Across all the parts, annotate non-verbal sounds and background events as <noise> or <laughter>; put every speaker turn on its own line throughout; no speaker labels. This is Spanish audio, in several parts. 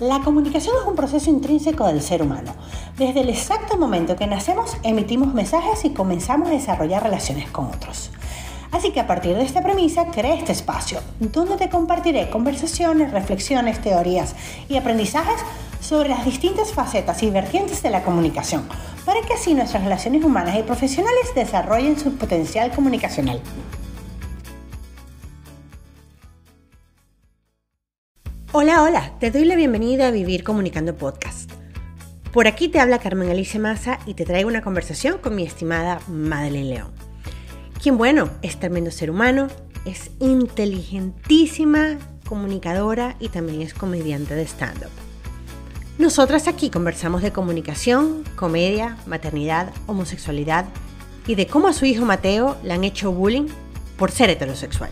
La comunicación es un proceso intrínseco del ser humano. Desde el exacto momento que nacemos, emitimos mensajes y comenzamos a desarrollar relaciones con otros. Así que a partir de esta premisa, creé este espacio, donde te compartiré conversaciones, reflexiones, teorías y aprendizajes sobre las distintas facetas y vertientes de la comunicación, para que así nuestras relaciones humanas y profesionales desarrollen su potencial comunicacional. Hola, hola, te doy la bienvenida a Vivir Comunicando Podcast. Por aquí te habla Carmen Alicia Maza y te traigo una conversación con mi estimada Madeleine León. Quien, bueno, es tremendo ser humano, es inteligentísima, comunicadora y también es comediante de stand-up. Nosotras aquí conversamos de comunicación, comedia, maternidad, homosexualidad y de cómo a su hijo Mateo le han hecho bullying por ser heterosexual.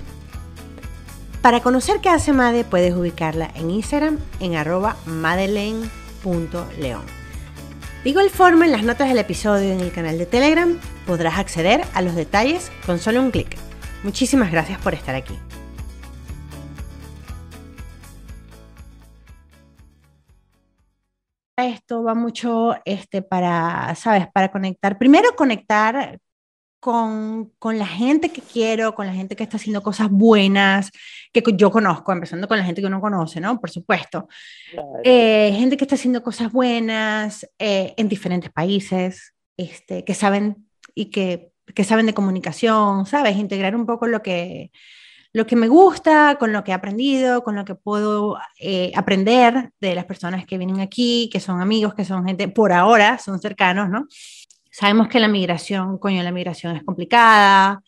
Para conocer qué hace Made, puedes ubicarla en Instagram en arroba madeleine.león. De igual forma, en las notas del episodio en el canal de Telegram podrás acceder a los detalles con solo un clic. Muchísimas gracias por estar aquí. Esto va mucho este, para, ¿sabes? Para conectar. Primero, conectar con, con, la gente que quiero, con la gente que está haciendo cosas buenas, que yo conozco, empezando con la gente que uno conoce, ¿no? Por supuesto. Eh, gente que está haciendo cosas buenas eh, en diferentes países, este, que saben y que, que, saben de comunicación, ¿sabes? Integrar un poco lo que, lo que me gusta, con lo que he aprendido, con lo que puedo eh, aprender de las personas que vienen aquí, que son amigos, que son gente, por ahora, son cercanos, ¿no? Sabemos que la migración, coño, la migración es complicada,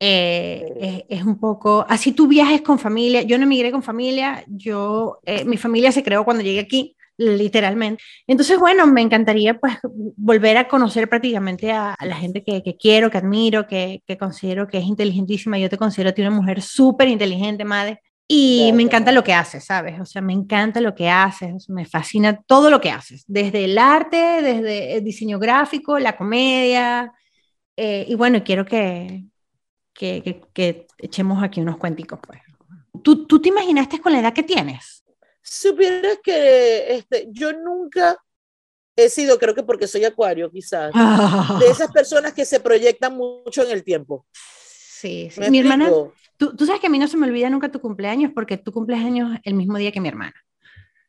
eh, es, un poco, así tú viajes con familia, yo no migré con familia, yo, eh, mi familia se creó cuando llegué aquí, literalmente. Entonces, bueno, me encantaría pues volver a conocer prácticamente a, la gente que, que, quiero, que admiro, que, que, considero que es inteligentísima. Yo te considero a ti una mujer súper inteligente, madre. Y me encanta lo que haces, ¿sabes? O sea, me encanta lo que haces, me fascina todo lo que haces, desde el arte, desde el diseño gráfico, la comedia. Eh, y bueno, quiero que, que, que, echemos aquí unos cuenticos, pues. ¿Tú, ¿Tú te imaginaste con la edad que tienes?
Supieras que este, yo nunca he sido, creo que porque soy acuario, quizás, <laughs> de esas personas que se proyectan mucho en el tiempo.
Sí, sí. Mi hermana, tú, tú, sabes que a mí no se me olvida nunca tu cumpleaños porque tu cumpleaños el mismo día que mi hermana.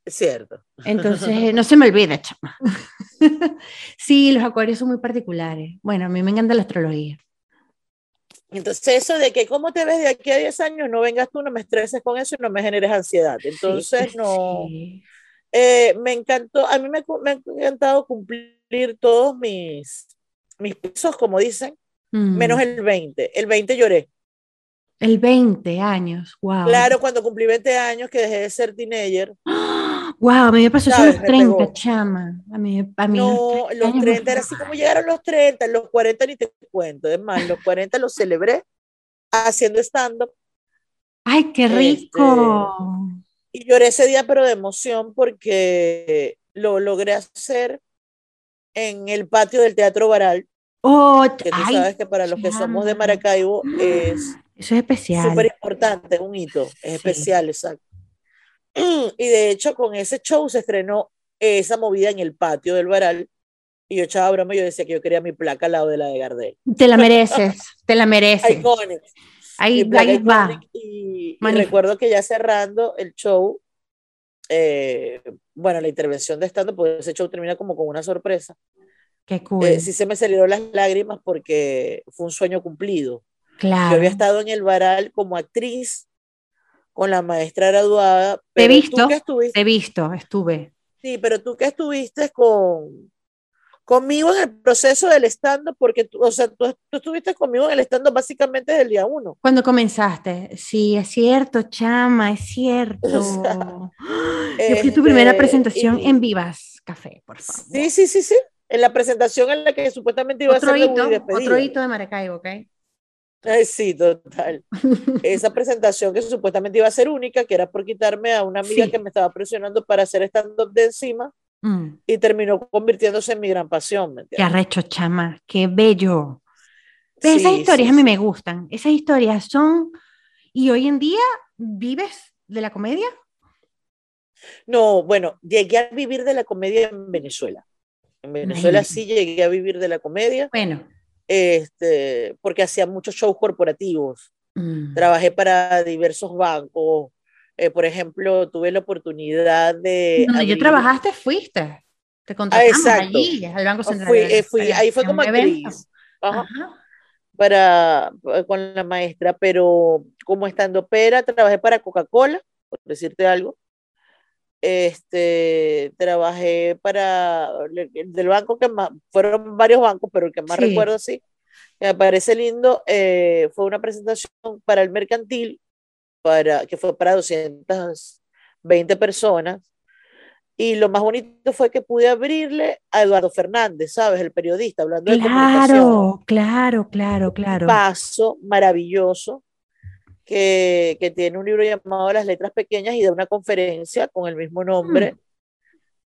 Es cierto.
Entonces, <laughs> no se me olvida, chama. <laughs> sí, los acuarios son muy particulares. Bueno, a mí me encanta la astrología.
Entonces, eso de que cómo te ves de aquí a 10 años, no vengas tú, no me estreses con eso y no me generes ansiedad. Entonces, <laughs> no. Eh, me encantó, a mí me, me, ha encantado cumplir todos mis, mis pisos, como dicen, menos mm. el 20. El 20 lloré.
El 20 años, wow.
Claro, cuando cumplí 20 años que dejé de ser teenager. <gasps>
Wow, a mí me pasó eso los 30, chama. A mí, a mí
no, los, 30 era así como llegaron los 30, los 40 ni te cuento. Es más, los 40 los celebré haciendo stand-up.
¡Ay, qué rico!
Este, y lloré ese día, pero de emoción, porque lo logré hacer en el patio del Teatro Baral.
Oh,
que tú sabes que para los que somos de Maracaibo <gasps> es
eso es especial.
Súper importante, es un hito, es especial, exacto. <clears throat> Y de hecho, con ese show se estrenó esa movida en el patio del Baral. Y yo echaba broma, yo decía que yo quería mi placa al lado de la de Gardel.
Te la <laughs> mereces, te la mereces.
Iconic.
Ahí, ahí va.
Y, y, recuerdo que ya cerrando el show, eh, bueno, la intervención de estando, pues ese show termina como con una sorpresa.
Qué cool.
Eh, sí se me salieron las lágrimas porque fue un sueño cumplido.
Claro.
Yo había estado en el Baral como actriz con la maestra graduada.
Te he visto, te he visto, estuve.
Sí, pero tú que estuviste con, conmigo en el proceso del stand porque tú, o sea, tú, estuviste conmigo en el stand básicamente desde el día uno.
Cuando comenzaste, sí, es cierto, chama, es <laughs> cierto. <gasps> Yo fui tu primera este, presentación en Vivas Café, por favor.
Sí, sí, sí, sí. En la presentación en la que supuestamente iba
otro
a ser
hito, Otro hito de Maracaibo, ¿ok?
Ay, sí, total. Esa <laughs> presentación que supuestamente iba a ser única, que era por quitarme a una amiga que me estaba presionando para hacer stand-up de encima, mm. y terminó convirtiéndose en mi gran pasión. ¿me
qué arrecho, chama, qué bello. esas historias a mí me gustan. Esas historias son. ¿Y hoy en día vives de la comedia?
No, bueno, llegué a vivir de la comedia en Venezuela. En Venezuela sí llegué a vivir de la comedia.
Bueno.
Este, porque hacía muchos shows corporativos. Mm. Trabajé para diversos bancos. Eh, por ejemplo, tuve la oportunidad de.
Donde yo trabajaste, fuiste. Te contratamos ah, allí, al Banco Central.
Fui, eh, fui, ahí fue como actriz. Ajá. Para, con la maestra, pero como estando pera, trabajé para Coca-Cola, por decirte algo. Este, trabajé para del banco que más, fueron varios bancos, pero el que más recuerdo sí, me parece lindo, eh, fue una presentación para el mercantil, para, que fue para 220 personas. Y lo más bonito fue que pude abrirle a Eduardo Fernández, ¿sabes? El periodista, hablando
de comunicación. Claro, claro, claro.
Un paso maravilloso que, que, tiene un libro llamado Las Letras Pequeñas y da una conferencia con el mismo nombre. Mm.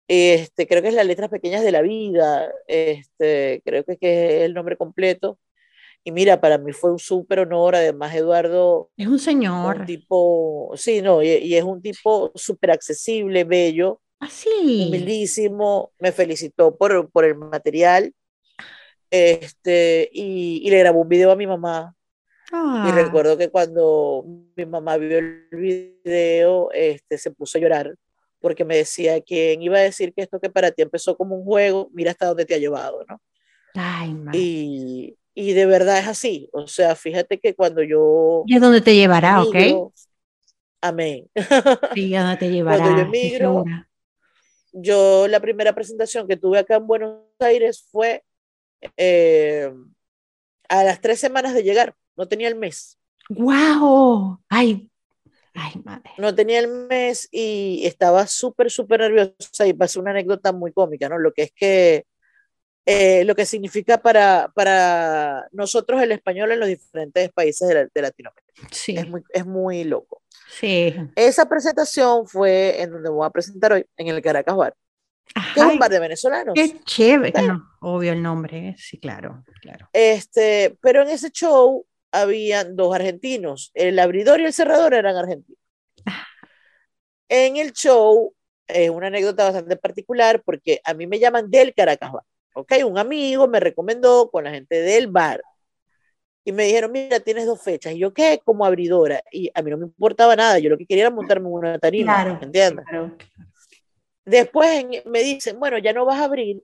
Este, creo que es Las Letras Pequeñas de la Vida, este, creo que es el nombre completo. Y mira, para mí fue un súper honor, además Eduardo...
Es un señor.
Un tipo, sí, no, y, es un tipo súper accesible, bello.
Así. Ah,
humilísimo, me felicitó por, por el material. Este, y, y, le grabó un video a mi mamá. Y ah. recuerdo que cuando mi mamá vio el video, este, se puso a llorar porque me decía, ¿quién iba a decir que esto que para ti empezó como un juego, mira hasta dónde te ha llevado, ¿no?
Ay,
y, y de verdad es así. O sea, fíjate que cuando yo...
Y es donde te llevará, ¿ok?
Amén. <laughs>
Sí, a donde te llevará.
Cuando yo emigro, yo la primera presentación que tuve acá en Buenos Aires fue eh, a las tres semanas de llegar. No tenía el mes.
¡Wow! ¡Ay! Ay, madre.
No tenía el mes y estaba súper, súper nerviosa y pasó una anécdota muy cómica, ¿no? Lo que es que eh, lo que significa para, para nosotros el español en los diferentes países de, de Latinoamérica.
Sí.
Es muy, es muy loco.
Sí.
Esa presentación fue en donde voy a presentar hoy, en el Caracas Bar. que es un bar de venezolanos.
Qué chévere. obvio el nombre, sí, claro, claro.
Este, pero en ese show habían dos argentinos. El abridor y el cerrador eran argentinos. En el show, es una anécdota bastante particular porque a mí me llaman del Caracas Bar. ¿ok? Un amigo me recomendó con la gente del bar y me dijeron, mira, tienes dos fechas. Y yo, ¿qué? Como abridora. Y a mí no me importaba nada, yo lo que quería era montarme en una tarima, claro, ¿entiendes? Después me dicen, bueno, ya no vas a abrir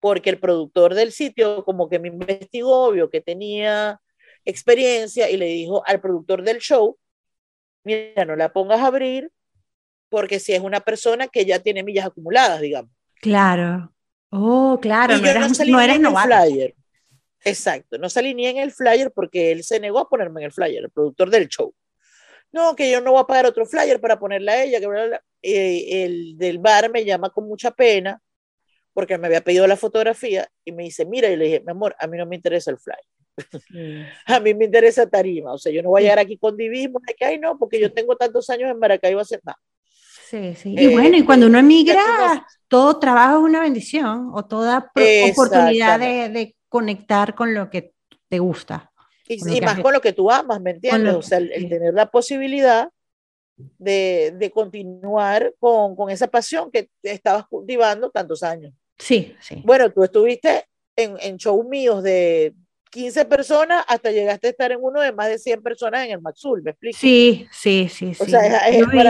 porque el productor del sitio como que me investigó, vio que tenía experiencia y le dijo al productor del show, mira, no la pongas a abrir porque si es una persona que ya tiene millas acumuladas, digamos.
Claro. Oh, claro,
no, eras, no, salí no en el flyer. Exacto, no salí ni en el flyer porque él se negó a ponerme en el flyer, el productor del show. No, que yo no voy a pagar otro flyer para ponerla a ella. Que eh, el del bar me llama con mucha pena porque me había pedido la fotografía y me dice, mira, y le dije, mi amor, a mí no me interesa el flyer. A mí me interesa tarima, o sea, yo no voy a llegar aquí con divismo de que, ay, no, porque yo tengo tantos años en Maracaibo hacer nada.
Sí, sí. Y bueno, y cuando uno emigra, todo trabajo es una bendición o toda oportunidad de, conectar con lo que te gusta.
Y, más con lo que tú amas, ¿me entiendes? o sea, el, tener la posibilidad de, de continuar con, con, esa pasión que estabas cultivando tantos años.
Sí, sí.
Bueno, tú estuviste en, en shows míos de 15 personas hasta llegaste a estar en uno de más de 100 personas en el Maxul, ¿me explico?
Sí, sí, sí. sí.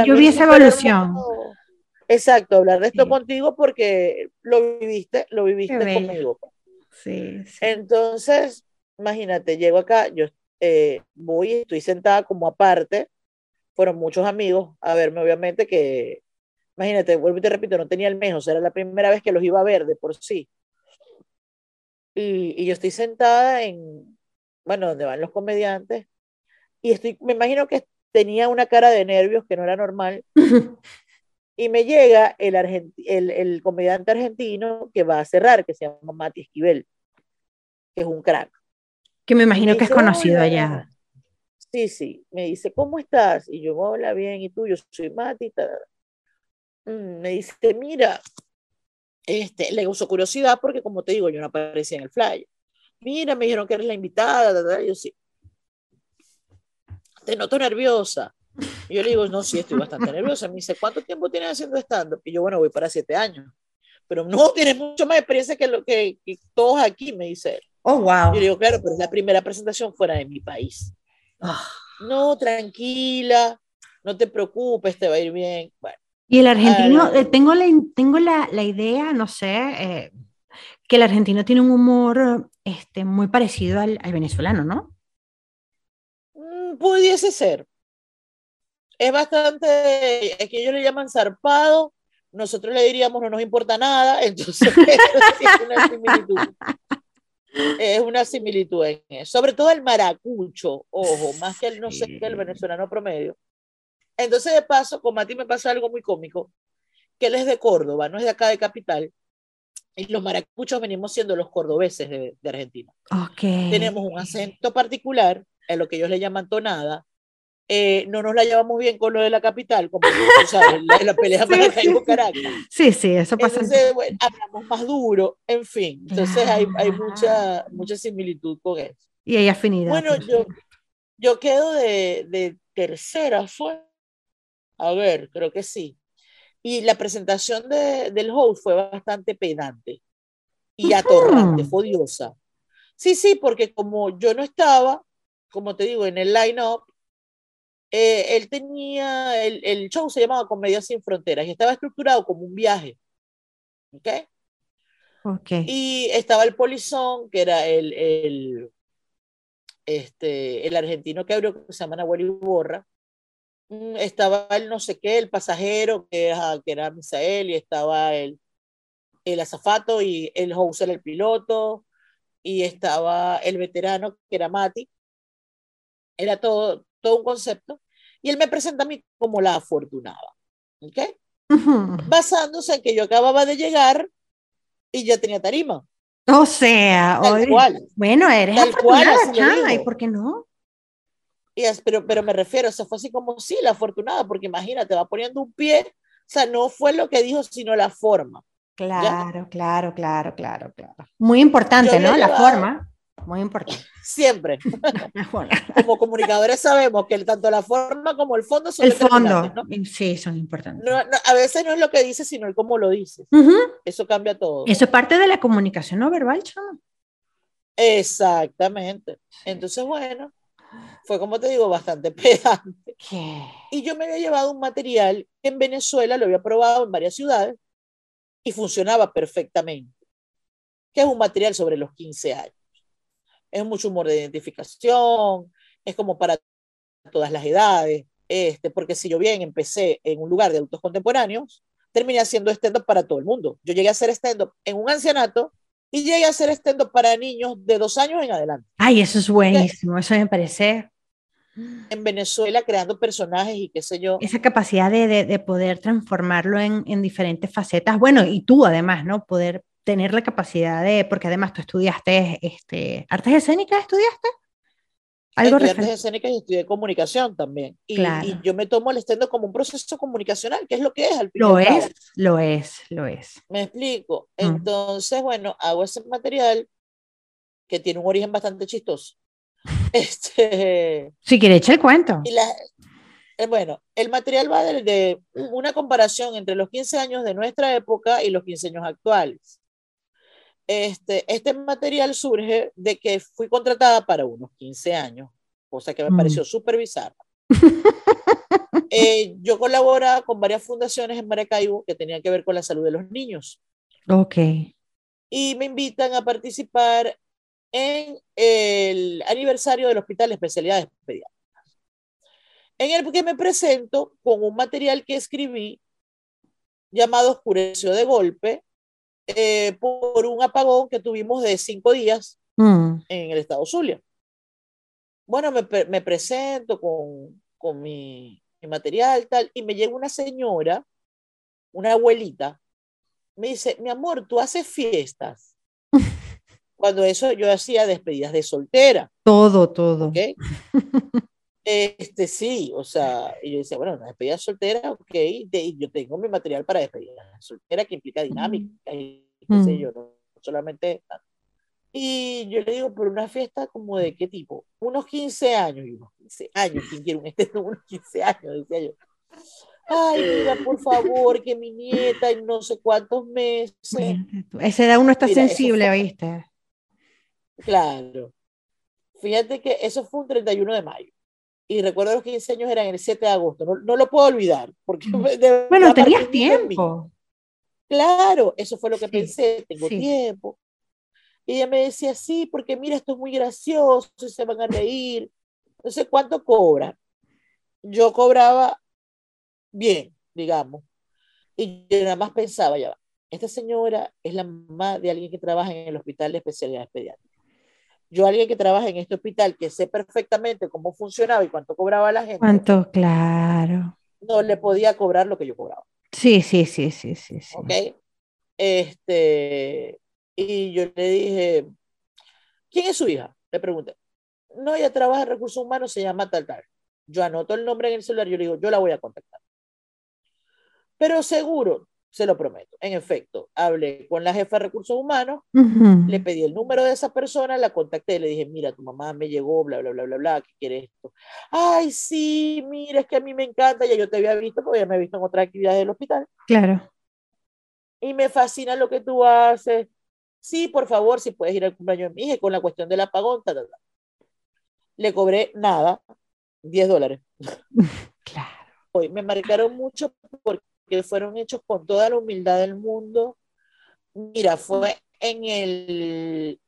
yo, vi, esa evolución.
exacto, hablar de esto contigo porque lo viviste, lo viviste conmigo.
Sí, sí,
Entonces, imagínate, llego acá, yo eh, voy, estoy sentada como aparte, fueron muchos amigos a verme, obviamente que, imagínate, vuelvo y te repito, no tenía el mes, o sea, era la primera vez que los iba a ver de por sí. Y, yo estoy sentada en, bueno, donde van los comediantes, y estoy, me imagino que tenía una cara de nervios que no era normal. <laughs> y me llega el, el, el, comediante argentino que va a cerrar, que se llama Mati Esquivel, que es un crack.
Que me imagino que es conocido allá.
Sí, sí. Me dice, ¿cómo estás? Y yo, hola, bien. ¿Y tú? Yo soy Mati. Mm, me dice, mira, este, le usó curiosidad porque, como te digo, yo no aparecía en el flyer. Mira, me dijeron que eres la invitada, yo sí. Te noto nerviosa. Y yo le digo, no, sí, estoy bastante nerviosa. Me dice, ¿cuánto tiempo tienes haciendo stand-up? Y yo, bueno, voy para siete años. Pero no, tienes mucho más experiencia que, lo, que, todos aquí, me dice él.
Oh, wow.
Yo le digo, claro, pero es la primera presentación fuera de mi país. Ah. No, tranquila, no te preocupes, te va a ir bien. Bueno.
Y el argentino, eh, tengo, la, tengo la, la idea, no sé, eh, que el argentino tiene un humor este, muy parecido al, al venezolano, ¿no?
Mm, pudiese ser. Es bastante, es que ellos le llaman zarpado, nosotros le diríamos no nos importa nada, <laughs> entonces es una similitud. Es una similitud en eso. Sobre todo el maracucho, ojo, más que el no sé qué, el venezolano promedio. Entonces, de paso, con Mati me pasa algo muy cómico, que él es de Córdoba, no es de acá de capital, y los maracuchos venimos siendo los cordobeses de, de Argentina.
Okay.
Tenemos un acento particular, en lo que ellos le llaman tonada, eh, no nos la llevamos bien con lo de la capital, como <laughs> sabes, la, la pelea sí, Maracaibo Caracas.
Sí, sí, eso pasa.
Entonces, bueno, hablamos más duro, en fin. Entonces hay, hay mucha, mucha similitud con eso.
Y hay afinidad.
Bueno, yo, yo quedo de, de tercera, fue. A ver, creo que sí. Y la presentación de, del host fue bastante pedante y atorrante, fue odiosa. Sí, sí, porque como yo no estaba, como te digo, en el line-up, eh, él tenía, el, el, show se llamaba Comedia sin Fronteras y estaba estructurado como un viaje. ¿Ok?
Okay.
Y estaba el polizón, que era el, el, este, el argentino que abrió, que se llama Nahuel Borra. Mm, estaba el no sé qué, el pasajero, que, que era Misael, y estaba el, el azafato, y el host era el piloto, y estaba el veterano, que era Mati. Era todo, todo un concepto, y él me presenta a mí como la afortunada, ¿ok? Basándose en que yo acababa de llegar y ya tenía tarima.
O sea,
tal cual.
bueno, eres tal afortunada, cual, Chana, ¿y por qué no?
Y es, pero, pero me refiero, eso fue así como sí, la afortunada, porque imagínate, va poniendo un pie, o sea, no fue lo que dijo, sino la forma.
Claro, ¿ya? claro, claro, claro, claro. Muy importante, ¿no? La forma. Muy importante. <laughs>
Siempre. <laughs> como comunicadores sabemos que tanto la forma como el fondo son
El fondo, ¿no? sí, son importantes.
No, no, a veces no es lo que dices, sino el cómo lo dices. Uh -huh. Eso cambia todo.
Eso es parte de la comunicación no verbal, chamo.
Exactamente. Entonces, bueno, fue como te digo, bastante <laughs> pedante.
¿Qué?
Y yo me había llevado un material que en Venezuela, lo había probado en varias ciudades y funcionaba perfectamente, que es un material sobre los 15 años es mucho humor de identificación, es como para todas las edades, este, porque si yo bien empecé en un lugar de adultos contemporáneos, terminé haciendo stand-up para todo el mundo. Yo llegué a hacer stand-up en un ancianato y llegué a hacer stand-up para niños de dos años en adelante.
Ay, eso es buenísimo, eso me parece.
En Venezuela creando personajes y qué sé yo.
Esa capacidad de, de, de poder transformarlo en, en, diferentes facetas. Bueno, y tú además, ¿no? Poder tener la capacidad de, porque además tú estudiaste este, artes escénicas, ¿estudiaste?
Algo estudié artes escénicas y estudié comunicación también. Y, claro. y yo me tomo el stand como un proceso comunicacional, que es lo que es al
Lo es, lo es, lo es.
Me explico. Mm. Entonces, bueno, hago ese material que tiene un origen bastante chistoso. <laughs> Este,
si quiere echar el cuento.
Y la, eh, bueno, el material va de, de, una comparación entre los 15 años de nuestra época y los 15 años actuales. Este, este material surge de que fui contratada para unos 15 años, cosa que me mm. pareció súper bizarra. <laughs> eh, yo colaboraba con varias fundaciones en Maracaibo que tenían que ver con la salud de los niños.
Ok.
Y me invitan a participar en el aniversario del Hospital de Especialidades Pediátricas, en el que me presento con un material que escribí llamado Oscureció de Golpe, eh, por un apagón que tuvimos de cinco días mm. en el estado Zulia. Bueno, me, me presento con, con mi, mi, material tal, y me llega una señora, una abuelita, me dice, mi amor, tú haces fiestas. Cuando eso yo hacía despedidas de soltera.
Todo, todo.
¿okay? <laughs> Este, sí, o sea, y yo decía, bueno, una despedida soltera, ok, de, yo tengo mi material para despedida soltera que implica dinámica, y qué sé yo, no solamente. Y yo le digo, pero una fiesta como de qué tipo? Unos 15 años. Y unos 15 años, ¿quién quiere un estén <laughs> unos 15 años? Decía yo. Ay, mira, por favor, que mi nieta en no sé cuántos meses.
Esa edad uno está sensible, ¿viste?
Claro. Fíjate que eso fue un 31 de mayo. Y recuerdo los 15 años eran el 7 de agosto. No, no lo puedo olvidar. Porque
bueno, tenías tiempo.
Claro, eso fue lo que pensé. Tengo tiempo. Y ella me decía, sí, porque mira, esto es muy gracioso, se van a reír. No sé cuánto cobra. Yo cobraba bien, digamos. Y yo nada más pensaba, ya va, esta señora es la mamá de alguien que trabaja en el hospital de especialidades pediátricas. Yo, alguien que trabaja en este hospital, que sé perfectamente cómo funcionaba y cuánto cobraba la gente.
Cuánto, claro.
No le podía cobrar lo que yo cobraba.
Sí, sí, sí, sí, sí. sí.
¿Ok? Este, y yo le dije, ¿quién es su hija? Le pregunté. No, ella trabaja en recursos humanos, se llama tal, tal. Yo anoto el nombre en el celular, yo le digo, yo la voy a contactar. Pero seguro, se lo prometo. En efecto, hablé con la jefa de recursos humanos, le pedí el número de esa persona, la contacté, le dije, mira, tu mamá me llegó, bla, bla, bla, bla, bla, ¿qué quiere esto? Ay, sí, mira, es que a mí me encanta, ya yo te había visto, porque ya me he visto en otras actividades del hospital.
Claro.
Y me fascina lo que tú haces, sí, por favor, si puedes ir al cumpleaños de mi hija con la cuestión del apagón, le cobré nada, 10 dólares. <laughs>
Claro.
Hoy me marcaron mucho porque fueron hechos con toda la humildad del mundo. Mira, fue en el,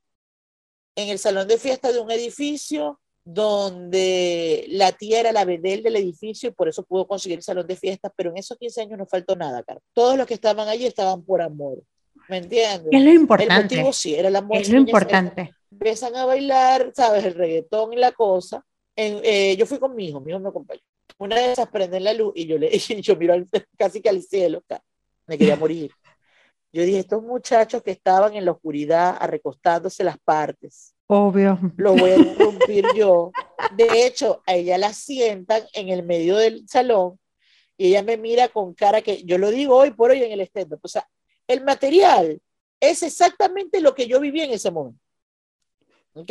en el salón de fiesta de un edificio donde la tía era la bedel del edificio y por eso pudo conseguir el salón de fiestas, pero en esos 15 años no faltó nada, Carlos. Todos los que estaban allí estaban por amor. ¿Me entiendes?
Es lo importante. El
motivo sí, era la
Es lo importante.
Empiezan a bailar, ¿sabes? El reggaetón y la cosa. En, eh, yo fui con mi hijo, mi hijo me acompañó. Una de esas prenden la luz y yo, le, <laughs> y yo miro <laughs> casi que al cielo, me quería morir. Yo dije, estos muchachos que estaban en la oscuridad arrecostándose las partes.
Obvio.
Lo voy a <laughs> interrumpir yo. De hecho, a ella la sientan en el medio del salón y ella me mira con cara que yo lo digo hoy por hoy en el stand O sea, el material es exactamente lo que yo viví en ese momento. ¿Ok?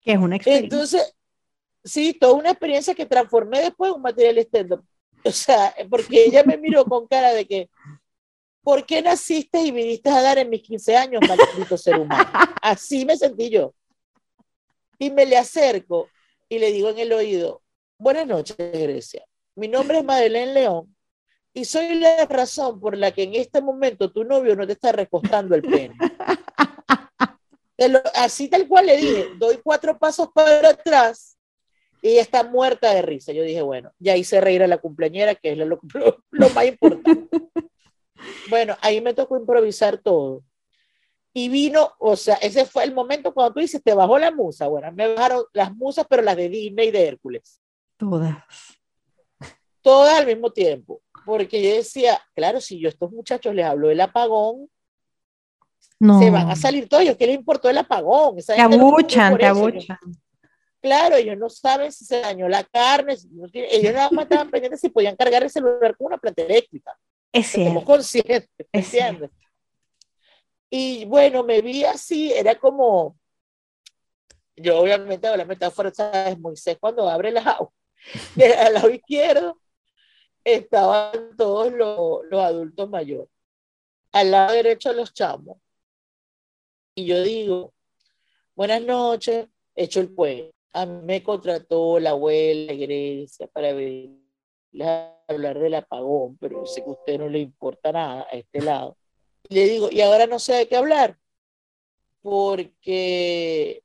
Que es una experiencia.
Entonces, sí, toda una experiencia que transformé después en un material stand <laughs> O sea, porque ella me miró con cara de que, ¿por qué naciste y viniste a dar en mis 15 años, maldito ser humano? Así me sentí yo. Y me le acerco y le digo en el oído, buenas noches, Grecia. Mi nombre es Madeleine León y soy la razón por la que en este momento tu novio no te está recostando el pene. así tal cual le dije, doy cuatro pasos para atrás y ella está muerta de risa. Yo dije, bueno, ya hice reír a la cumpleañera, que es lo, lo, más importante. <laughs> bueno, ahí me tocó improvisar todo. Y vino, o sea, ese fue el momento cuando tú dices, te bajó la musa. Bueno, me bajaron las musas, pero las de Disney y de Hércules.
Todas.
Todas al mismo tiempo porque yo decía, claro, si yo a estos muchachos les hablo del apagón, se van a salir todos ¿qué les importó el apagón?
te abuchan, te abuchan.
Claro, ellos no saben si se dañó la carne, ellos nada más estaban pendientes si podían cargar el celular con una planta eléctrica.
Es cierto. Somos
conscientes, ¿entiendes? Y bueno, me vi así, era como, yo obviamente la metáfora, ¿sabes? Moisés cuando abre la agua, <laughs> al lado izquierdo estaban todos los, adultos mayores. Al lado derecho los chamos. Y yo digo, buenas noches, hecho el pueblo. A mí me contrató la abuela Grecia para hablar del apagón, pero sé que a usted no le importa nada a este lado. Le digo, y ahora no sé de qué hablar, porque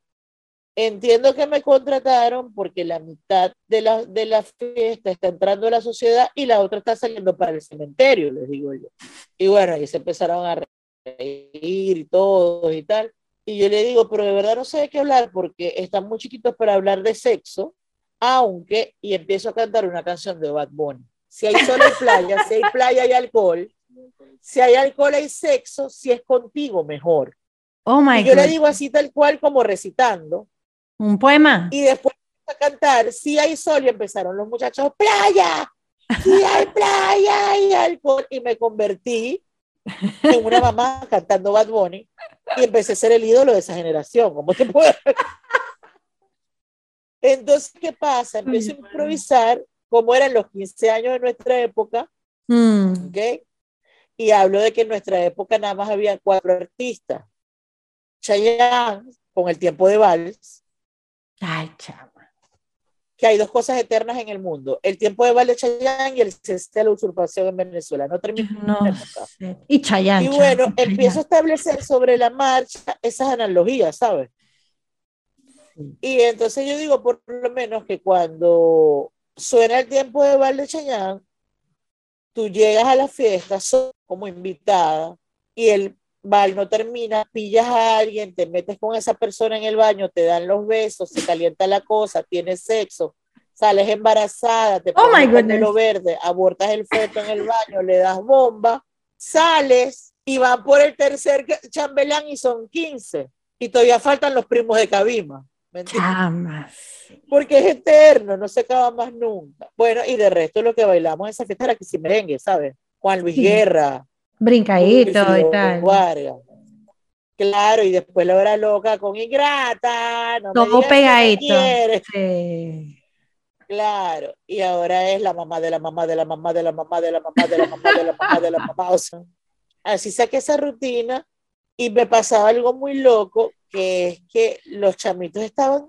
Entiendo que me contrataron porque la mitad de la, de la fiesta está entrando a la sociedad y la otra está saliendo para el cementerio, les digo yo. Y bueno, ahí se empezaron a reír y todo y tal. Y yo le digo, pero de verdad no sé de qué hablar porque están muy chiquitos para hablar de sexo, aunque, y empiezo a cantar una canción de Bad Bunny. Si hay sol y playa, si hay playa y alcohol, si hay alcohol hay sexo, si es contigo mejor.
Oh my
y yo le digo así tal cual como recitando.
Un poema.
Y después a cantar, si hay sol, y empezaron los muchachos, playa, si hay playa y alcohol, y me convertí en una mamá cantando Bad Bunny y empecé a ser el ídolo de esa generación, ¿cómo te puedo? Entonces, ¿qué pasa? Empiezo a improvisar como eran los 15 años de nuestra época, mm. ¿ok? Y hablo de que en nuestra época nada más había cuatro artistas. Chayanne, con el tiempo de vals.
Ay, chama.
Que hay dos cosas eternas en el mundo: el tiempo de vals de Chayanne y el cese de la usurpación en Venezuela. No termina.
No, Y Chayanne.
Y bueno, empiezo a establecer sobre la marcha esas analogías, ¿sabes? Y entonces yo digo, por lo menos, que cuando suena el tiempo de Val de Chayanne, tú llegas a la fiesta como invitada y el bal no termina, pillas a alguien, te metes con esa persona en el baño, te dan los besos, se calienta la cosa, tienes sexo, sales embarazada, te
oh pones
el pelo verde, abortas el feto en el baño, le das bomba, sales y van por el tercer chambelán y son 15 y todavía faltan los primos de Cabima. Porque es eterno, no se acaba más nunca. Bueno, y de resto lo que bailamos en esa fiesta era que si merengue, ¿sabes? Juan Luis Guerra.
Brincadito y tal.
Claro, y después la hora loca con Ingrata.
No Todo pegadito.
Claro, y ahora es la mamá de la mamá de la mamá de la mamá de la mamá de la mamá de la mamá de la mamá. O sea, así saqué esa rutina y me pasaba algo muy loco que es que los chamitos estaban,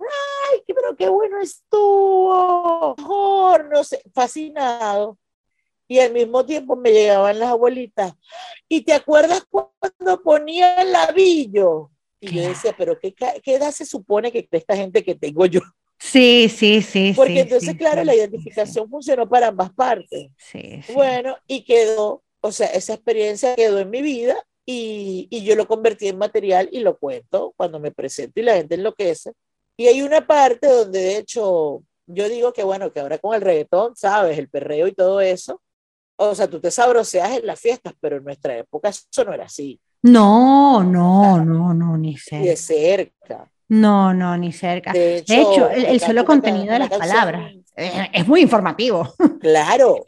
ay, pero qué bueno estuvo, mejor, no sé, fascinado. Y al mismo tiempo me llegaban las abuelitas, ¿y te acuerdas cuando ponía el labillo? Y yo decía, pero qué, qué, edad se supone que esta gente que tengo yo?
Sí, sí, sí.
Porque entonces, claro, la identificación funcionó para ambas partes.
Sí,
Bueno, y quedó, o sea, esa experiencia quedó en mi vida y, y, yo lo convertí en material y lo cuento cuando me presento y la gente enloquece. Y hay una parte donde de hecho yo digo que bueno, que ahora con el reggaetón, sabes, el perreo y todo eso, o sea, tú te sabroseas en las fiestas, pero en nuestra época eso no era así.
No, no, no, no, ni cerca.
Ni de cerca.
No, no, ni cerca. De hecho, el, solo contenido de las palabras es muy informativo. <laughs>
Claro,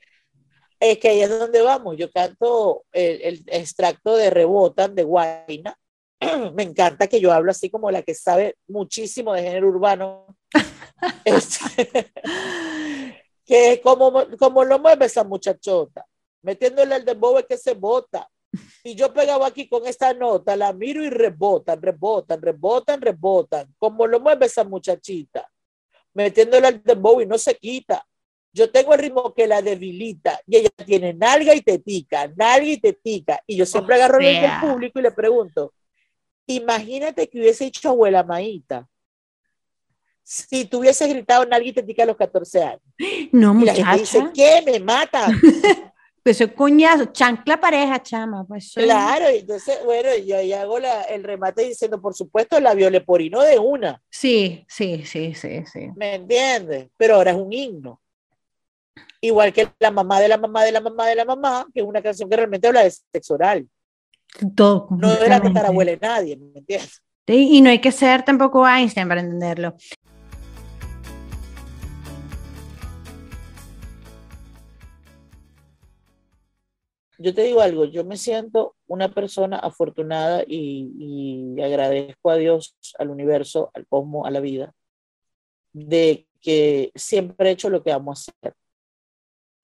es que ahí es donde vamos. Yo canto el, extracto de Rebotan de Guaina. <clears throat> Me encanta que yo hablo así como la que sabe muchísimo de género urbano. <laughs> Este, <laughs> que es como, como lo mueve esa muchachota, metiéndole el dembow que se bota. Y yo pegaba aquí con esta nota, la miro y rebotan, rebotan, rebotan, rebotan. Como lo mueve esa muchachita, metiéndole el dembow y no se quita. Yo tengo el ritmo que la debilita y ella tiene nalga y tetica, nalga y tetica. Y yo siempre agarro el público y le pregunto, imagínate que hubiese hecho abuela Maíta. Si tuviese gritado nalga y tetica a los 14 años.
No, muchacha.
Y dice, ¿qué? ¿Me mata? <laughs>
pues es coñazo, chancla pareja, chama. Pues
Claro, entonces, bueno, yo ahí hago la, el remate diciendo, por supuesto, la viole no de una.
Sí, sí, sí, sí, sí.
¿Me entiendes? Pero ahora es un himno igual que la mamá de la mamá de la mamá de la mamá, que es una canción que realmente habla de sexo oral.
Todo,
no de la tatarabuela de nadie, ¿me entiendes?
y no hay que ser tampoco Einstein para entenderlo.
Yo te digo algo, yo me siento una persona afortunada y, y agradezco a Dios, al universo, al cosmos, a la vida, de que siempre he hecho lo que amo hacer.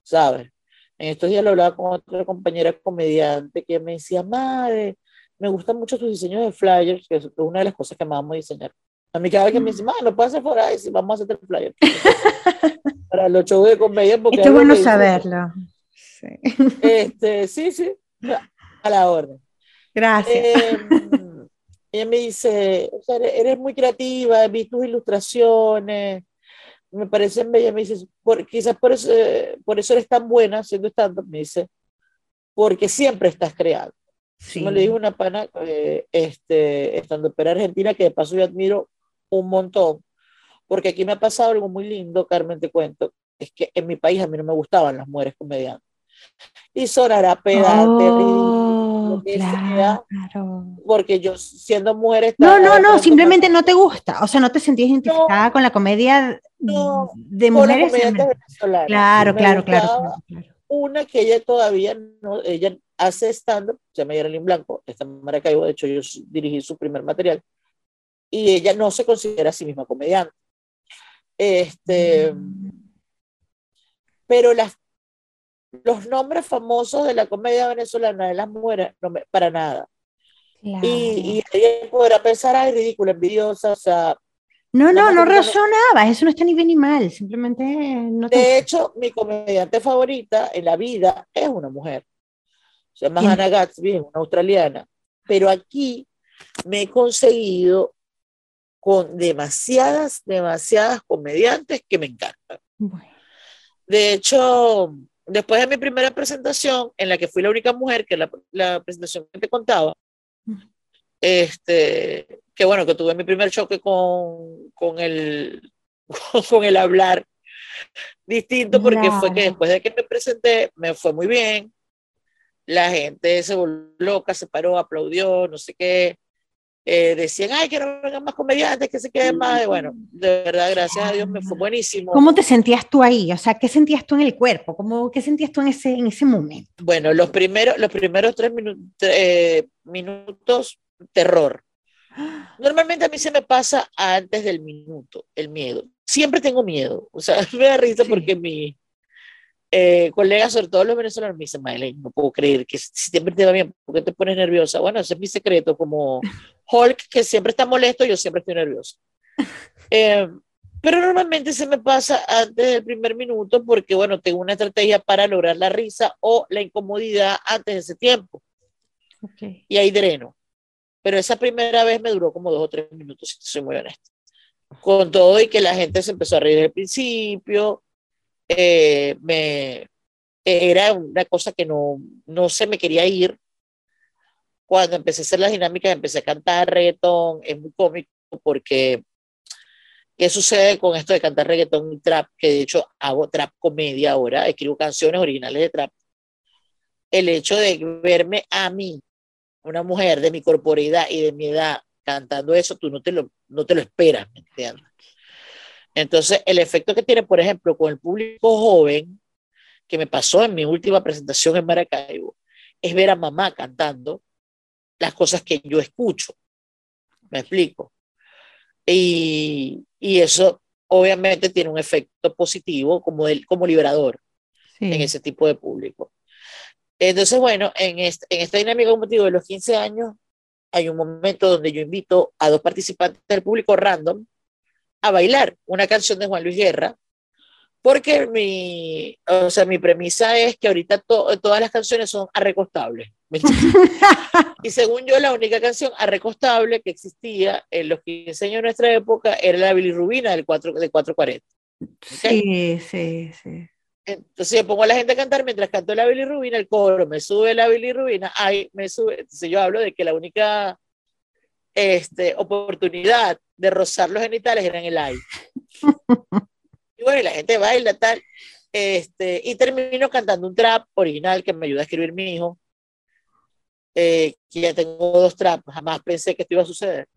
¿sabes? En estos días lo hablaba con otra compañera comediante que me decía, madre, me gustan mucho tus diseños de flyers, que es una de las cosas que más amo diseñar. A mí cada vez que me dice, madre, no puedes hacer por ahí, si vamos a hacer el flyer. <laughs> Para los shows de comedia. Porque
es bueno saberlo.
Sí. Este, sí, sí, a la orden.
Gracias.
Eh, ella me dice, o sea, eres muy creativa, vi tus ilustraciones, me parecen bellas, me dice, por, quizás por eso, eh, por eso eres tan buena siendo estando, me dice, porque siempre estás creando. Sí. Me le dijo una pana, eh, este, estando en Argentina, que de paso yo admiro un montón, porque aquí me ha pasado algo muy lindo, Carmen, te cuento, es que en mi país a mí no me gustaban las mujeres comediantes. Y sonará pedante,
oh, claro,
porque yo siendo mujer...
No, no, no, simplemente no te gusta, o sea, no te sentías identificada con la comedia de mujeres.
venezolanas.
Claro, claro, claro,
una que ella todavía no, ella hace stand-up, se llama Yerlin Blanco, esta Maracaibo, de hecho yo dirigí su primer material, y ella no se considera a sí misma comediante. Este, pero las, los nombres famosos de la comedia venezolana de las mujeres, no me, para nada. Y, y ella podrá pensar, ay, ridícula, envidiosa, o sea,
no, no, no razonaba, eso no está ni bien ni mal, simplemente no
De hecho, mi comediante favorita en la vida es una mujer. Se llama Hannah Gatsby, es una australiana. Pero aquí me he conseguido con demasiadas, demasiadas comediantes que me encantan. De hecho, después de mi primera presentación, en la que fui la única mujer, que la, la presentación que te contaba, este, que bueno, que tuve mi primer choque con, con, el, <laughs> con el hablar distinto, porque fue que después de que me presenté, me fue muy bien, la gente se volvió loca, se paró, aplaudió, no sé qué. Eh, decían, ay, que no vengan más comediantes, que se queden más. Y bueno, de verdad, gracias a Dios, me fue buenísimo.
¿Cómo te sentías tú ahí? O sea, ¿qué sentías tú en el cuerpo? ¿Cómo, ¿Qué sentías tú en ese, en ese momento?
Bueno, los primeros, los primeros tres eh, minutos, terror. <gasps> Normalmente a mí se me pasa antes del minuto el miedo. Siempre tengo miedo. O sea, <laughs> me da risa porque mi eh, colegas, sobre todo los venezolanos, me dicen, Maylene, no puedo creer que siempre te va bien, porque te pones nerviosa? Bueno, ese es mi secreto, como Hulk, que siempre está molesto, yo siempre estoy nerviosa. <laughs> Eh, pero normalmente se me pasa antes del primer minuto porque, bueno, tengo una estrategia para lograr la risa o la incomodidad antes de ese tiempo. Y ahí dreno pero esa primera vez me duró como dos o tres minutos, si soy muy honesto. Con todo y que la gente se empezó a reír al principio, eh, me, era una cosa que no, no se me quería ir. Cuando empecé a hacer las dinámicas, empecé a cantar reggaetón, es muy cómico porque ¿qué sucede con esto de cantar reggaetón y trap? Que de hecho hago trap comedia ahora, escribo canciones originales de trap. El hecho de verme a mí una mujer de mi corporeidad y de mi edad cantando eso, tú no te lo, no te lo esperas, ¿me? Entonces, el efecto que tiene, por ejemplo, con el público joven, que me pasó en mi última presentación en Maracaibo, es ver a mamá cantando las cosas que yo escucho. ¿Me explico? Y, y eso obviamente tiene un efecto positivo como, el, como liberador en ese tipo de público. Entonces, bueno, en, este, en esta dinámica como motivo de los 15 años, hay un momento donde yo invito a dos participantes del público random a bailar una canción de Juan Luis Guerra, porque mi, o sea, mi premisa es que ahorita todas las canciones son arrecostables. <laughs> y según yo, la única canción arrecostable que existía en los 15 años de nuestra época era la bilirrubina del 4, de 440.
Sí, sí, sí.
Entonces yo pongo a la gente a cantar mientras canto la bilirrubina, el coro me sube la bilirrubina, ay, me sube. Entonces yo hablo de que la única este, oportunidad de rozar los genitales era en el aire. y bueno, y la gente baila tal. Este, y termino cantando un trap original que me ayuda a escribir mi hijo, eh, que ya tengo dos traps, jamás pensé que esto iba a suceder.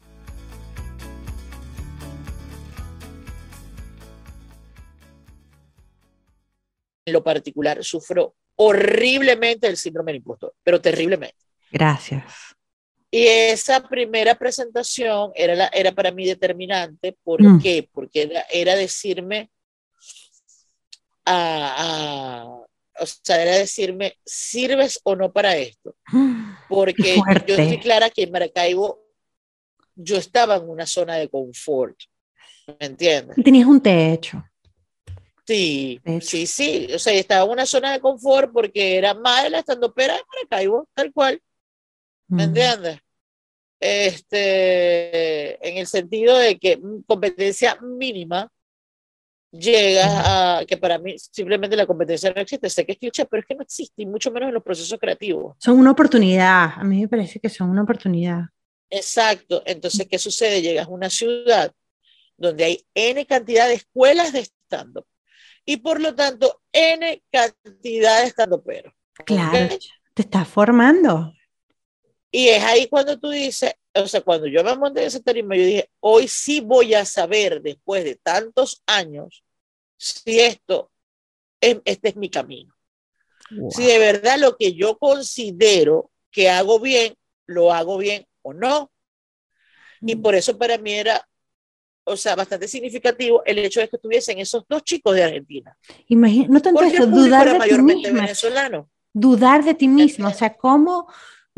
en lo particular sufro horriblemente el síndrome del impostor, pero terriblemente.
Gracias.
Y esa primera presentación era, la, era para mí determinante. ¿Por mm. qué? Porque era, decirme, a, o sea, era decirme, ¿sirves o no para esto? Porque yo estoy clara que en Maracaibo yo estaba en una zona de confort. ¿Me entiendes?
Tenías un techo.
Sí, sí, sí. O sea, estaba en una zona de confort porque era madre la estando pera de Maracaibo, tal cual. ¿Me entiendes? Este, en el sentido de que competencia mínima llega a que para mí simplemente la competencia no existe. Sé que es cliché, pero es que no existe, y mucho menos en los procesos creativos.
Son una oportunidad. A mí me parece que son una oportunidad.
Exacto. Entonces, ¿qué sucede? Llegas a una ciudad donde hay N cantidad de escuelas de stand-up y por lo tanto N cantidad de estando pero.
Claro, te estás formando.
Y es ahí cuando tú dices, o sea, cuando yo me monté en ese tarima, yo dije, hoy sí voy a saber, después de tantos años, si esto, es, este es mi camino. Si de verdad lo que yo considero que hago bien, lo hago bien o no. Y mm. por eso para mí era, o sea, bastante significativo el hecho de que estuviesen esos dos chicos de Argentina.
Imagina, no tanto eso, dudar de ti mismo. Dudar de ti mismo, o sea, cómo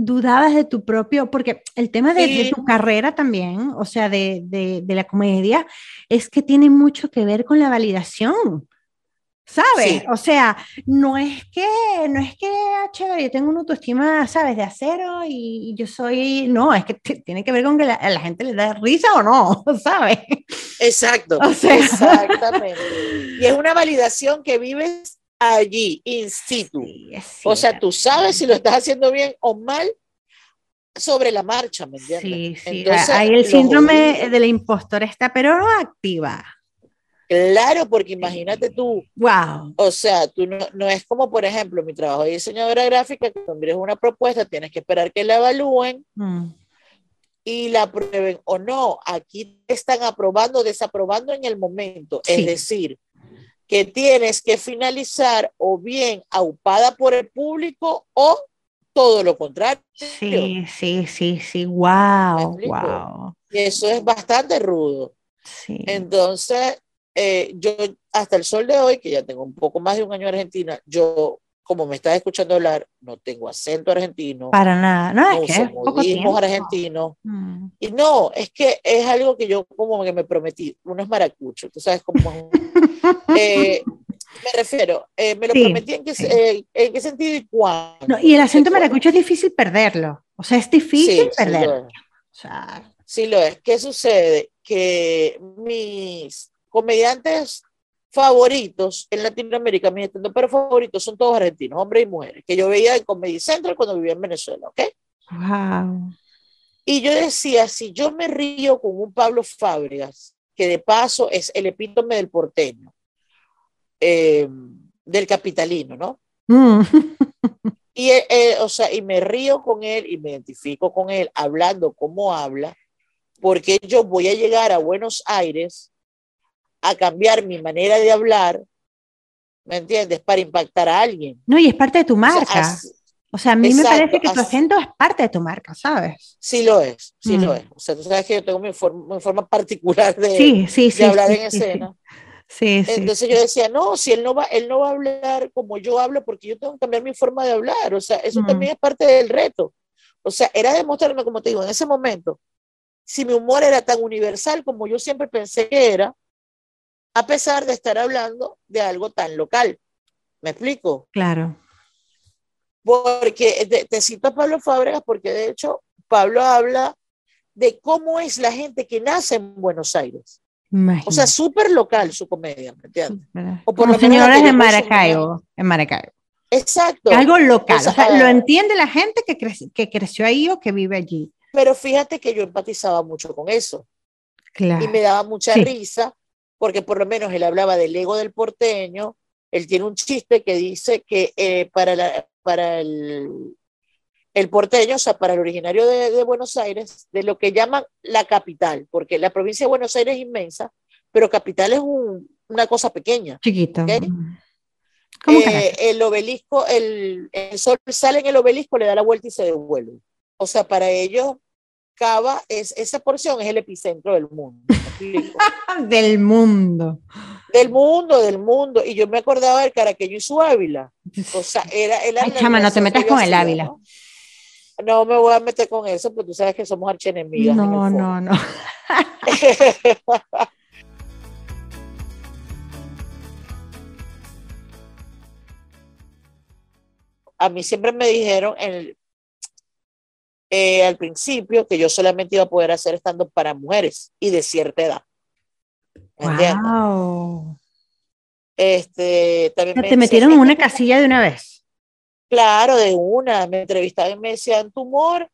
dudabas de tu propio, porque el tema de, tu carrera también, o sea, de, de, de, la comedia, es que tiene mucho que ver con la validación. ¿Sabes? O sea, no es que, no es que, ah, chévere, yo tengo una autoestima, ¿sabes? De acero y, yo soy, no, es que tiene que ver con que la, a la gente le da risa o no, <laughs> ¿sabes?
Exacto, exactamente. Y es una validación que vives allí, in situ. o sea, tú sabes si lo estás haciendo bien o mal sobre la marcha, ¿me entiendes?
Sí, sí, ahí el síndrome de la impostora está, pero no activa.
Claro, porque imagínate tú.
Wow.
O sea, tú no, no, es como, por ejemplo, mi trabajo de diseñadora gráfica, que tú envíes una propuesta, tienes que esperar que la evalúen mm. y la aprueben o no. Aquí te están aprobando, desaprobando en el momento. Es decir, que tienes que finalizar o bien aupada por el público o todo lo contrario.
Sí, sí, sí, sí. Wow, wow.
Eso es bastante rudo. Sí. Entonces, eh, yo hasta el sol de hoy, que ya tengo un poco más de un año en Argentina, yo, como me estás escuchando hablar, no tengo acento argentino.
Para nada, no,
no es que modismos argentinos. Mm. Y no, es que es algo que yo como que me prometí, uno es maracucho, tú sabes cómo... eh, me refiero, eh, me lo prometí en qué, eh, en qué sentido y cuándo.
No, y el acento maracucho es difícil perderlo, o sea, es difícil perderlo.
Sí lo, es. sí lo es. ¿Qué sucede? Que mis comediantes favoritos en Latinoamérica, mis pero favoritos son todos argentinos, hombres y mujeres, que yo veía en Comedy Central cuando vivía en Venezuela, ¿ok?
Wow.
Y yo decía, si yo me río con un Pablo Fábregas, que de paso es el epítome del porteño, eh, del capitalino, ¿no? Mm. <laughs> Y, eh, eh, o sea, y me río con él y me identifico con él hablando como habla, porque yo voy a llegar a Buenos Aires a cambiar mi manera de hablar, ¿me entiendes? Para impactar a alguien.
No, y es parte de tu marca. O sea, a mí me parece que tu acento es parte de tu marca, ¿sabes?
Sí lo es, sí lo mm. es. O sea, tú sabes que yo tengo mi forma, mi forma particular de, sí, sí, sí, hablar en escena.
Sí,
Entonces yo decía, no, si él no, va, él no va a hablar como yo hablo porque yo tengo que cambiar mi forma de hablar. O sea, eso mm. también es parte del reto. O sea, era demostrarme, como te digo, en ese momento, si mi humor era tan universal como yo siempre pensé que era, a pesar de estar hablando de algo tan local. ¿Me explico?
Claro.
Porque te, cito a Pablo Fábregas porque de hecho Pablo habla de cómo es la gente que nace en Buenos Aires. O sea, súper local su comedia, ¿me entiendes?
O por Como señores de Maracaibo, en Maracaibo.
Exacto.
Algo local, o sea, lo entiende la gente que, que creció ahí o que vive allí.
Pero fíjate que yo empatizaba mucho con eso. Claro. Y me daba mucha risa porque por lo menos él hablaba del ego del porteño, él tiene un chiste que dice que eh, para, la, para el, el, porteño, o sea, para el originario de, de, Buenos Aires, de lo que llaman la capital, porque la provincia de Buenos Aires es inmensa, pero capital es un, una cosa pequeña.
Chiquita.
Eh, el obelisco, el, el sol sale en el obelisco, le da la vuelta y se devuelve. O sea, para ellos Cava es, esa porción es el epicentro del mundo. <laughs>
del mundo.
Del mundo, del mundo. Y yo me acordaba del caraqueño y su Ávila. O sea, era...
Ay, chama, no te metas con el Ávila.
¿no? ¿no? me voy a meter con eso, porque tú sabes que somos archenemigas.
No, no, no. <laughs>
a mí siempre me dijeron, en, eh, al principio que yo solamente iba a poder hacer estando para mujeres y de cierta edad.
Wow.
Este, también
¿Te metieron en una casilla de una vez?
Claro, de una. Me entrevistaban y me decían, tu humor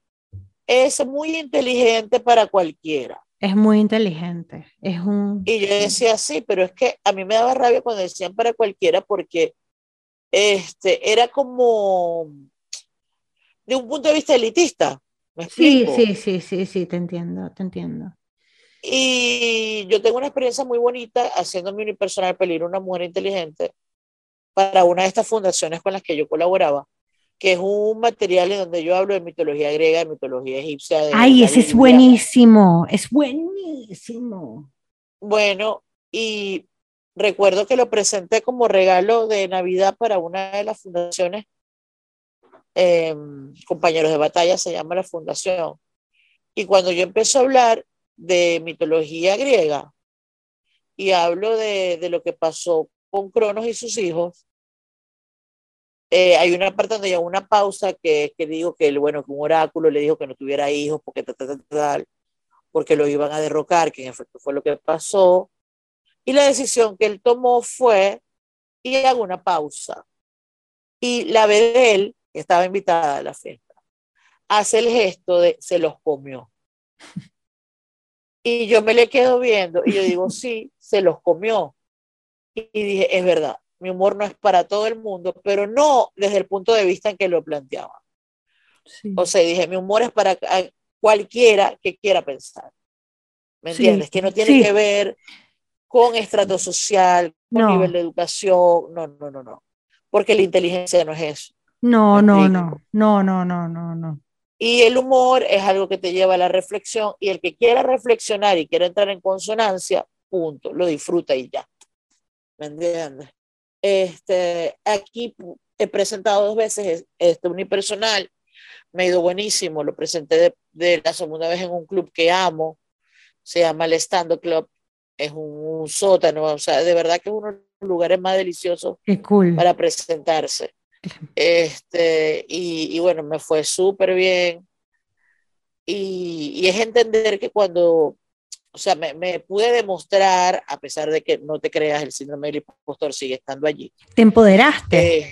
es muy inteligente para cualquiera.
Es muy inteligente. Es un...
Y yo decía, sí, pero es que a mí me daba rabia cuando decían para cualquiera porque este, era como de un punto de vista elitista
sí, sí, sí, sí, sí, te entiendo, te entiendo.
Y yo tengo una experiencia muy bonita haciendo mi unipersonal peligro, una mujer inteligente, para una de estas fundaciones con las que yo colaboraba, que es un material en donde yo hablo de mitología griega, de mitología egipcia.
Ay, ese es buenísimo, es buenísimo.
Bueno, y recuerdo que lo presenté como regalo de Navidad para una de las fundaciones, em, compañeros de batalla se llama la fundación. Y cuando yo empecé a hablar de mitología griega y hablo de, de lo que pasó con Cronos y sus hijos, eh, hay una parte donde hay una pausa que, que digo que, bueno, que un oráculo le dijo que no tuviera hijos porque, porque lo iban a derrocar, que en efecto fue lo que pasó. Y la decisión que él tomó fue, y hago una pausa. Y la ve de él, que estaba invitada a la fiesta, hace el gesto de se los comió. Y yo me le quedo viendo y yo digo, <laughs> sí, se los comió. Y dije, es verdad, mi humor no es para todo el mundo, pero no desde el punto de vista en que lo planteaba. O sea, dije, mi humor es para cualquiera que quiera pensar. ¿Me entiendes? Que no tiene que ver con estrato social, con nivel de educación, no, no, no, no. Porque la inteligencia no es eso.
No, no, no, no, no, no, no, no.
Y el humor es algo que te lleva a la reflexión y el que quiera reflexionar y quiera entrar en consonancia, punto, lo disfruta y ya. ¿Me entiendes? Este, aquí he presentado dos veces este unipersonal, me ha ido buenísimo, lo presenté de, la segunda vez en un club que amo, se llama el Stand Club, es un, sótano, o sea, de verdad que es uno de los lugares más deliciosos para presentarse. Este, y, y bueno, me fue súper bien. Y, y, es entender que cuando o sea, me, me, pude demostrar, a pesar de que no te creas, el síndrome del impostor sigue estando allí.
¿Te empoderaste?
Eh,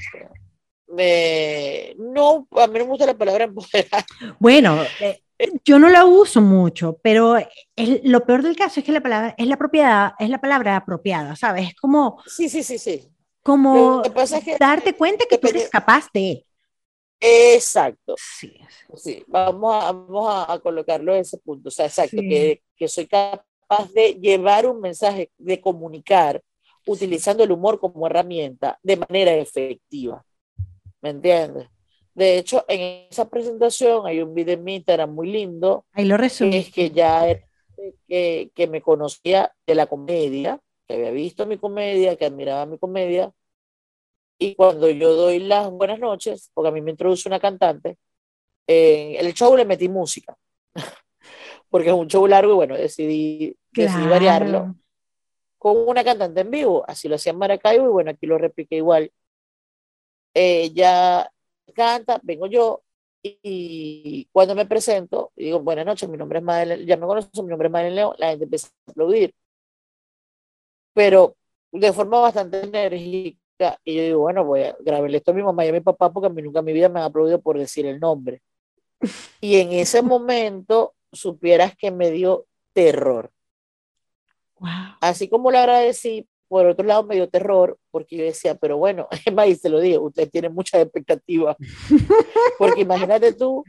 me, no, a mí no me gusta la palabra empoderar.
Bueno, <laughs> eh, yo no la uso mucho, pero lo peor del caso es que la palabra es la propiedad, es la palabra apropiada, ¿sabes? Es como.
Sí, sí, sí, sí.
Como darte cuenta que tú eres capaz de.
Exacto. Sí. sí. Vamos, a, vamos a, colocarlo en ese punto. O sea, exacto, que, que, soy capaz de llevar un mensaje, de comunicar, utilizando el humor como herramienta de manera efectiva. ¿Me entiendes? De hecho, en esa presentación hay un video en mi Instagram muy lindo.
Ahí lo resumí.
es que ya que, que me conocía de la comedia, que había visto mi comedia, que admiraba mi comedia, y cuando yo doy las buenas noches, porque a mí me introduce una cantante, en el show le metí música, <laughs> porque es un show largo y bueno, decidí, decidí variarlo con una cantante en vivo, así lo hacía en Maracaibo y bueno, aquí lo repliqué igual. Ella canta, vengo yo y cuando me presento, digo, buenas noches, mi nombre es Madeleine, ya me conocen, mi nombre es Madeleine León, la gente empieza a aplaudir, pero de forma bastante enérgica y yo digo, bueno, voy a grabarle esto a mi mamá y a mi papá porque a mí nunca en mi vida me han aplaudido por decir el nombre. <laughs> Y en ese momento supieras que me dio terror. Así como lo agradecí, por otro lado me dio terror porque yo decía, pero bueno, <laughs> es más, y se lo digo, usted tiene muchas expectativas. <laughs> Porque imagínate tú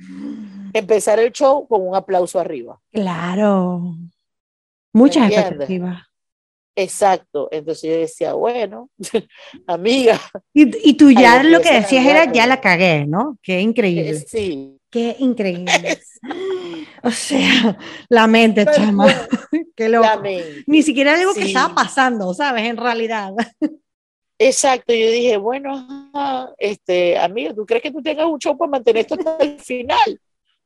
empezar el show con un aplauso arriba.
Claro. Muchas expectativas.
Exacto, entonces yo decía, bueno, <laughs> amiga.
Y, y tú ya lo que decías era, ya la cagué, ¿no? Qué increíble. Eh,
sí.
Qué increíble. <laughs> o sea, la mente, chama. <laughs> Qué loco. Ni siquiera algo que estaba pasando, ¿sabes? En realidad.
Exacto, yo dije, bueno, este, amiga, ¿tú crees que tú tengas un show para mantener esto hasta el final?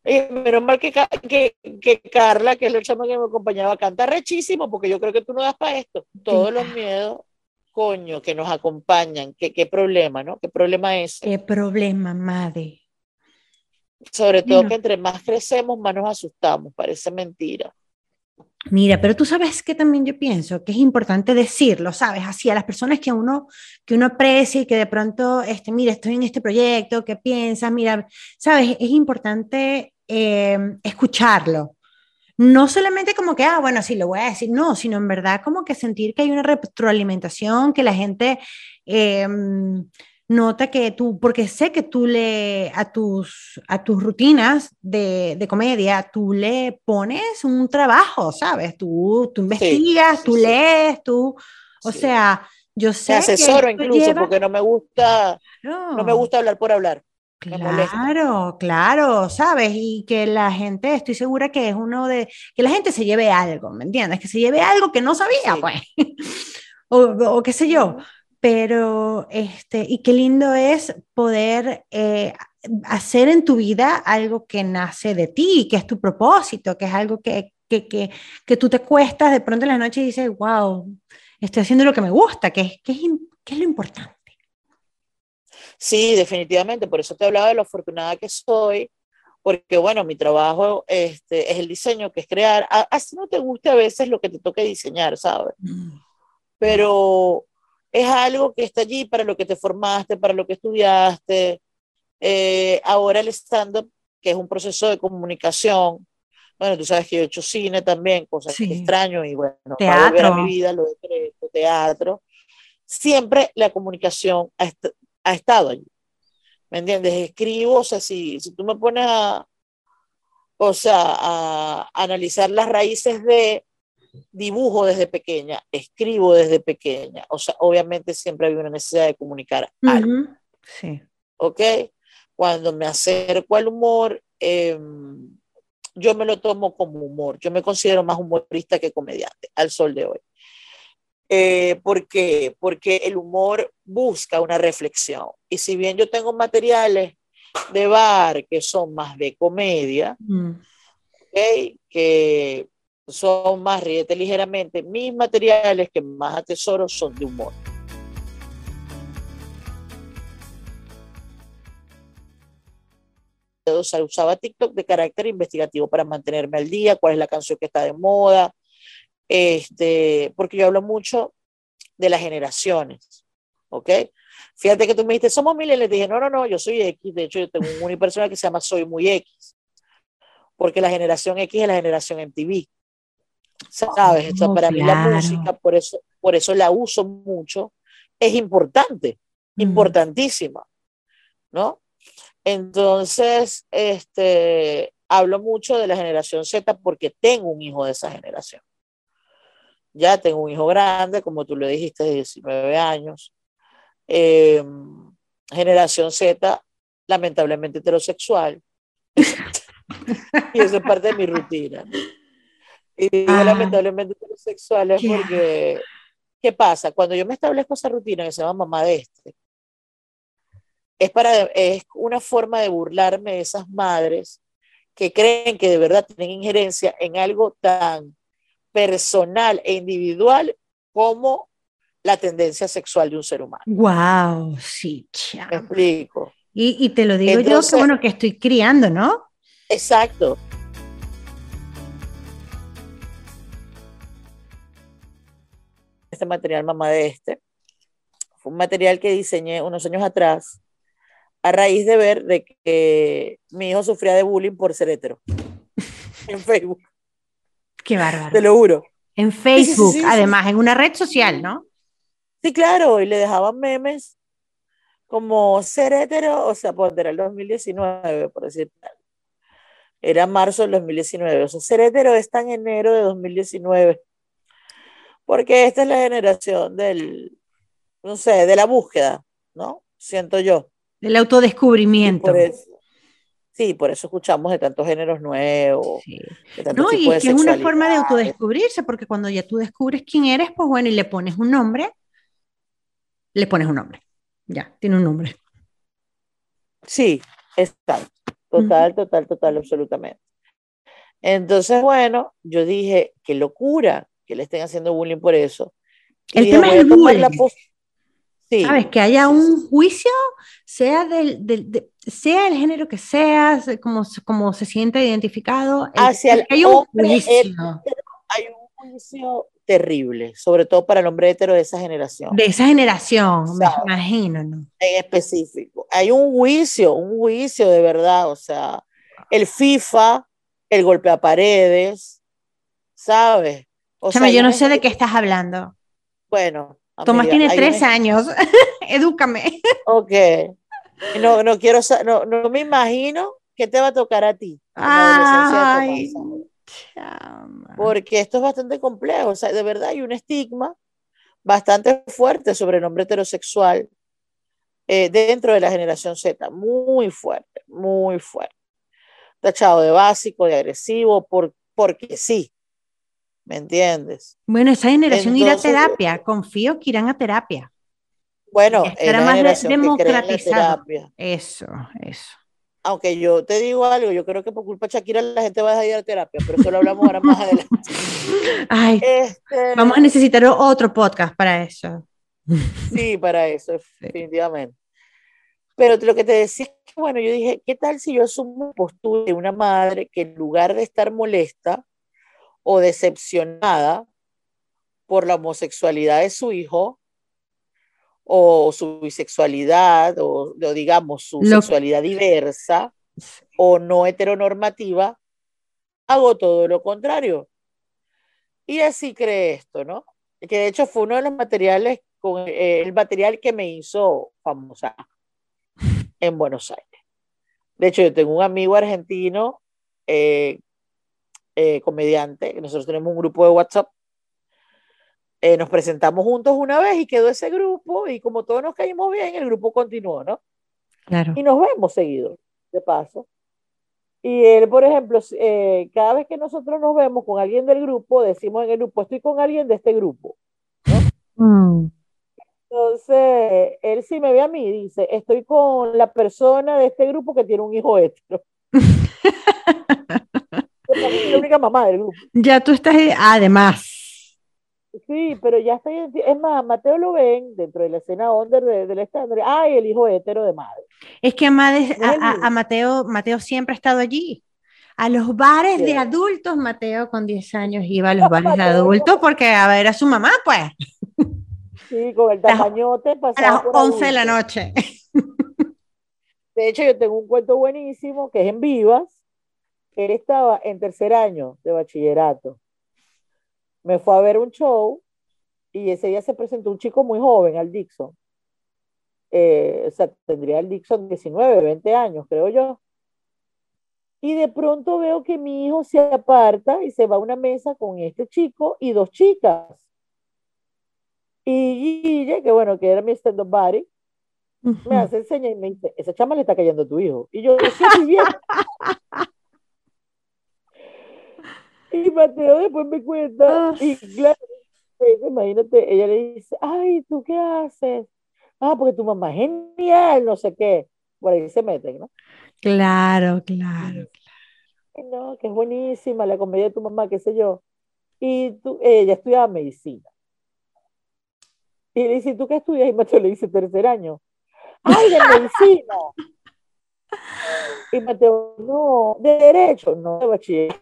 Eh, menos mal que, que, que, Carla, que es la chama que me acompañaba, canta rechísimo, porque yo creo que tú no das para esto. Todos los miedos, coño, que nos acompañan, ¿qué, qué problema, ¿no? ¿Qué problema es?
¿Qué problema, madre?
Sobre todo que entre más crecemos, más nos asustamos, parece mentira.
Mira, pero tú sabes que también yo pienso que es importante decirlo, ¿sabes? Así a las personas que uno, que uno aprecia y que de pronto, este, mira, estoy en este proyecto, ¿qué piensas? Mira, ¿sabes? Es importante eh, escucharlo. No solamente como que, ah, bueno, sí, lo voy a decir, no, sino en verdad como que sentir que hay una retroalimentación, que la gente... Eh, nota que tú, porque sé que tú le, a tus, a tus rutinas de, de comedia, tú le pones un trabajo, ¿sabes? Tú, tú investigas, tú lees, tú, o sea, Yo sé.
Me asesoro incluso porque no me gusta, no me gusta hablar por hablar.
Claro, claro, sabes, y que la gente, estoy segura que es uno de, que la gente se lleve algo, ¿me entiendes? Que se lleve algo que no sabía, pues, <laughs> o, o, qué sé yo, pero, este, y qué lindo es poder eh, hacer en tu vida algo que nace de ti, que es tu propósito, que es algo que, que, que, que tú te cuestas de pronto en la noche y dices, wow, estoy haciendo lo que me gusta, que es, que es, que es lo importante.
Sí, definitivamente, por eso te hablaba de lo afortunada que soy, porque bueno, mi trabajo este, es el diseño, que es crear, así no te guste a veces lo que te toque diseñar, ¿sabes? Mm. Pero es algo que está allí para lo que te formaste, para lo que estudiaste. Eh, ahora el stand-up, que es un proceso de comunicación, bueno, tú sabes que yo he hecho cine también, cosas que extraño y bueno,
teatro.
a mi vida lo he teatro. Siempre la comunicación ha, ha estado allí. ¿Me entiendes? Escribo, o sea, si, si tú me pones a, o sea, a, analizar las raíces de dibujo desde pequeña, escribo desde pequeña, o sea, obviamente siempre había una necesidad de comunicar algo.
Sí.
¿Ok? Cuando me acerco al humor, em, yo me lo tomo como humor. Yo me considero más humorista que comediante al sol de hoy. Eh, ¿Por qué? Porque el humor busca una reflexión. Y si bien yo tengo materiales de bar que son más de comedia, mm. que son más ríete ligeramente, mis materiales que más atesoro son de humor. usaba TikTok de carácter investigativo para mantenerme al día, cuál es la canción que está de moda, este, porque yo hablo mucho de las generaciones, ¿ok? Fíjate que tú me dijiste, somos millennials, dije, no, no, no, yo soy X, de hecho yo tengo un unipersonal que se llama Soy Muy X, porque la generación X es la generación MTV, ¿sabes? Oh, para mí la música, por eso, por eso la uso mucho, es importante, mm. importantísima, ¿no? Entonces, este, hablo mucho de la generación Z porque tengo un hijo de esa generación ya tengo un hijo grande, como tú lo dijiste, de 19 años. Eh, generación Z, lamentablemente heterosexual. <laughs> y eso es parte de mi rutina. Y digo ah. lamentablemente heterosexual es porque, ¿qué pasa? Cuando yo me establezco esa rutina que se llama mamá de este, es, para, es una forma de burlarme de esas madres que creen que de verdad tienen injerencia en algo tan personal e individual como la tendencia sexual de un ser humano.
Wow, sí,
Me explico.
Y, te lo digo yo que bueno que estoy criando, ¿no?
Exacto. Este material, mamá de este, fue un material que diseñé unos años atrás a raíz de ver de que mi hijo sufría de bullying por ser hetero <laughs> en Facebook.
Qué bárbaro.
Te lo juro.
En Facebook, además, en una red social, ¿no?
Sí, claro, y le dejaban memes como ser hetero, o sea, pues era el 2019, por decir tal. Era marzo del 2019, o sea, ser hetero está en enero de 2019. Porque esta es la generación del, no sé, de la búsqueda, ¿no? Siento yo.
Del autodescubrimiento.
Sí, por eso escuchamos de tantos géneros nuevos.
no, y que es una forma de autodescubrirse, porque cuando ya tú descubres quién eres, pues bueno, y le pones un nombre, le pones un nombre. Ya, tiene un nombre.
Sí, está. Total, total, total, absolutamente. Entonces, bueno, yo dije, qué locura que le estén haciendo bullying por eso.
El tema es el bullying. ¿Sabes? Que haya un juicio, sea, del, del, sea el género que sea, como, como se siente identificado.
Hacia el hay un juicio. hay un juicio terrible, sobre todo para el hombre hetero de esa generación.
De esa generación, me imagino, ¿no?
En específico. Hay un juicio, un juicio de verdad, o sea, el FIFA, el golpe a paredes, ¿sabes?
O sea, yo no sé de qué estás hablando.
Bueno,
Tomás tiene tres años, <laughs> edúcame.
Ok. No, no quiero, no, no me imagino qué te va a tocar a ti. Porque esto es bastante complejo, o sea, de verdad hay un estigma, bastante fuerte sobre el hombre heterosexual eh, dentro de la generación Z, muy fuerte, muy fuerte. Tachado de básico, de agresivo, por, porque sí, ¿me entiendes?
Bueno, esa generación irá a terapia, confío que irán a terapia.
Bueno, era más
democratizado. Eso, eso.
Aunque yo te digo algo, yo creo que por culpa de Shakira la gente va a ir a terapia, pero eso lo hablamos ahora más adelante. <laughs>
Ay, este, vamos a necesitar otro podcast para eso.
Sí, para eso, <laughs> definitivamente. Pero lo que te decía es que, bueno, yo dije, ¿qué tal si yo asumo postura de una madre que en lugar de estar molesta o decepcionada por la homosexualidad de su hijo, o su bisexualidad, o, digamos su sexualidad diversa o no heteronormativa, hago todo lo contrario. Y así cree esto, ¿no? Que de hecho fue uno de los materiales, con, eh, el material que me hizo famosa en Buenos Aires. De hecho, yo tengo un amigo argentino, eh, eh, comediante, nosotros tenemos un grupo de WhatsApp eh, nos presentamos juntos una vez y quedó ese grupo y como todos nos caímos bien, el grupo continuó, ¿no?
Claro.
Y nos vemos seguido, de paso. Y él, por ejemplo, eh, cada vez que nosotros nos vemos con alguien del grupo, decimos en el grupo, estoy con alguien de este grupo, ¿no? Mm. Entonces, él sí me ve a mí dice, estoy con la persona de este grupo que tiene un hijo hetero. <laughs> la única mamá del grupo.
Ya tú estás, además.
Sí, pero ya está. Es más, Mateo lo ven dentro de la escena under del estándar. Ay, el hijo hetero de madre.
Es que a, a, Mateo, Mateo siempre ha estado allí. A los bares de adultos, Mateo con 10 años iba a los bares de adultos porque a ver a su mamá, pues.
Sí, con el tamañote
A las 11 de la noche.
De hecho, yo tengo un cuento buenísimo que es en Vivas. Él estaba en tercer año de bachillerato me fue a ver un show y ese día se presentó un chico muy joven al Dixon. Eh, o sea, tendría el Dixon 19, 20 años, creo yo. Y de pronto veo que mi hijo se aparta y se va a una mesa con este chico y dos chicas. Y Guille, que bueno, que era mi stand-up buddy, me hace señas y me dice, esa chama le está cayendo a tu hijo. Y yo, sí, bien. <laughs> Y Mateo después me cuenta, y claro, imagínate, ella le dice, ay, ¿tú qué haces? Ah, porque tu mamá es genial, no sé qué. Por ahí se meten, ¿no?
Claro, claro,
claro. No, que es buenísima la comedia de tu mamá, qué sé yo. Y tú, ella estudiaba medicina. Y le dice, ¿tú qué estudias? Y Mateo le dice, tercer año. ¡Ay, de medicina! <laughs> Y Mateo, no, de derecho, no, de bachiller.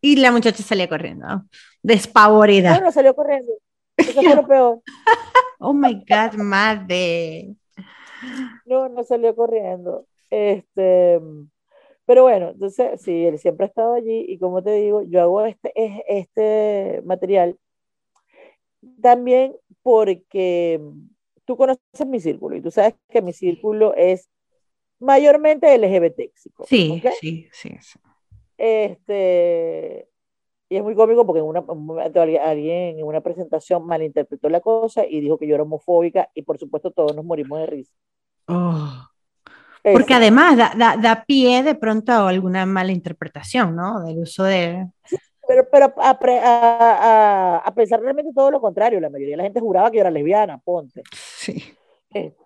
Y la muchacha salía corriendo, despavorida.
No, no salió corriendo. Eso fue lo <laughs> peor.
oh my God, madre.
No, no salió corriendo. Este, pero bueno, entonces, sí, él siempre ha estado allí y como te digo, yo hago este, este material también porque tú conoces mi círculo y tú sabes que mi círculo es mayormente LGBT.
Sí, sí, sí, sí.
Este, y es muy cómico porque en una, un momento alguien en una presentación malinterpretó la cosa y dijo que yo era homofóbica y por supuesto todos nos morimos de risa.
Oh. Porque además da, da, da, pie de pronto a alguna mala interpretación, ¿no? Del uso de...
pero, pero a, a, a, pensar realmente todo lo contrario, la mayoría de la gente juraba que yo era lesbiana, ponte.
Sí. <laughs>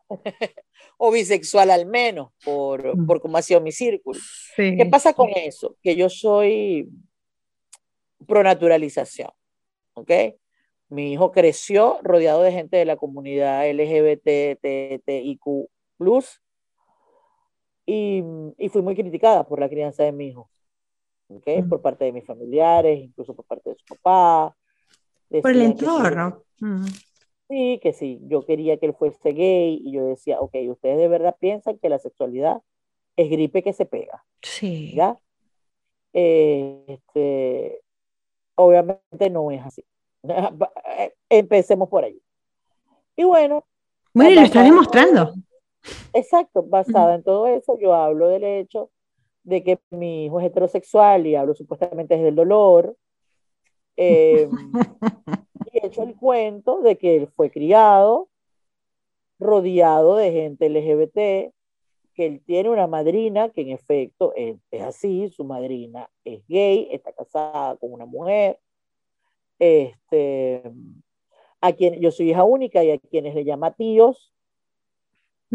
o bisexual al menos, por, mm. por cómo ha sido mi círculo. ¿Qué pasa con eso? Que yo soy pronaturalización, ¿ok? Mi hijo creció rodeado de gente de la comunidad LGBTIQ+, y, y fui muy criticada por la crianza de mi hijo, ¿ok? Mm. Por parte de mis familiares, incluso por parte de su papá.
Por el entorno.
Sí, que sí, yo quería que él fuese gay y yo decía, ok, ustedes de verdad piensan que la sexualidad es gripe que se pega.
Sí.
¿Ya? Eh, este, obviamente no es así. <laughs> Empecemos por ahí. Y bueno.
Bueno, y lo está demostrando.
Exacto, basada en todo eso, yo hablo del hecho de que mi hijo es heterosexual y hablo supuestamente desde el dolor, Eh, <laughs> y he hecho el cuento de que él fue criado rodeado de gente LGBT, que él tiene una madrina que en efecto es, así, su madrina es gay, está casada con una mujer, este, a quien yo soy hija única y a quienes le llama tíos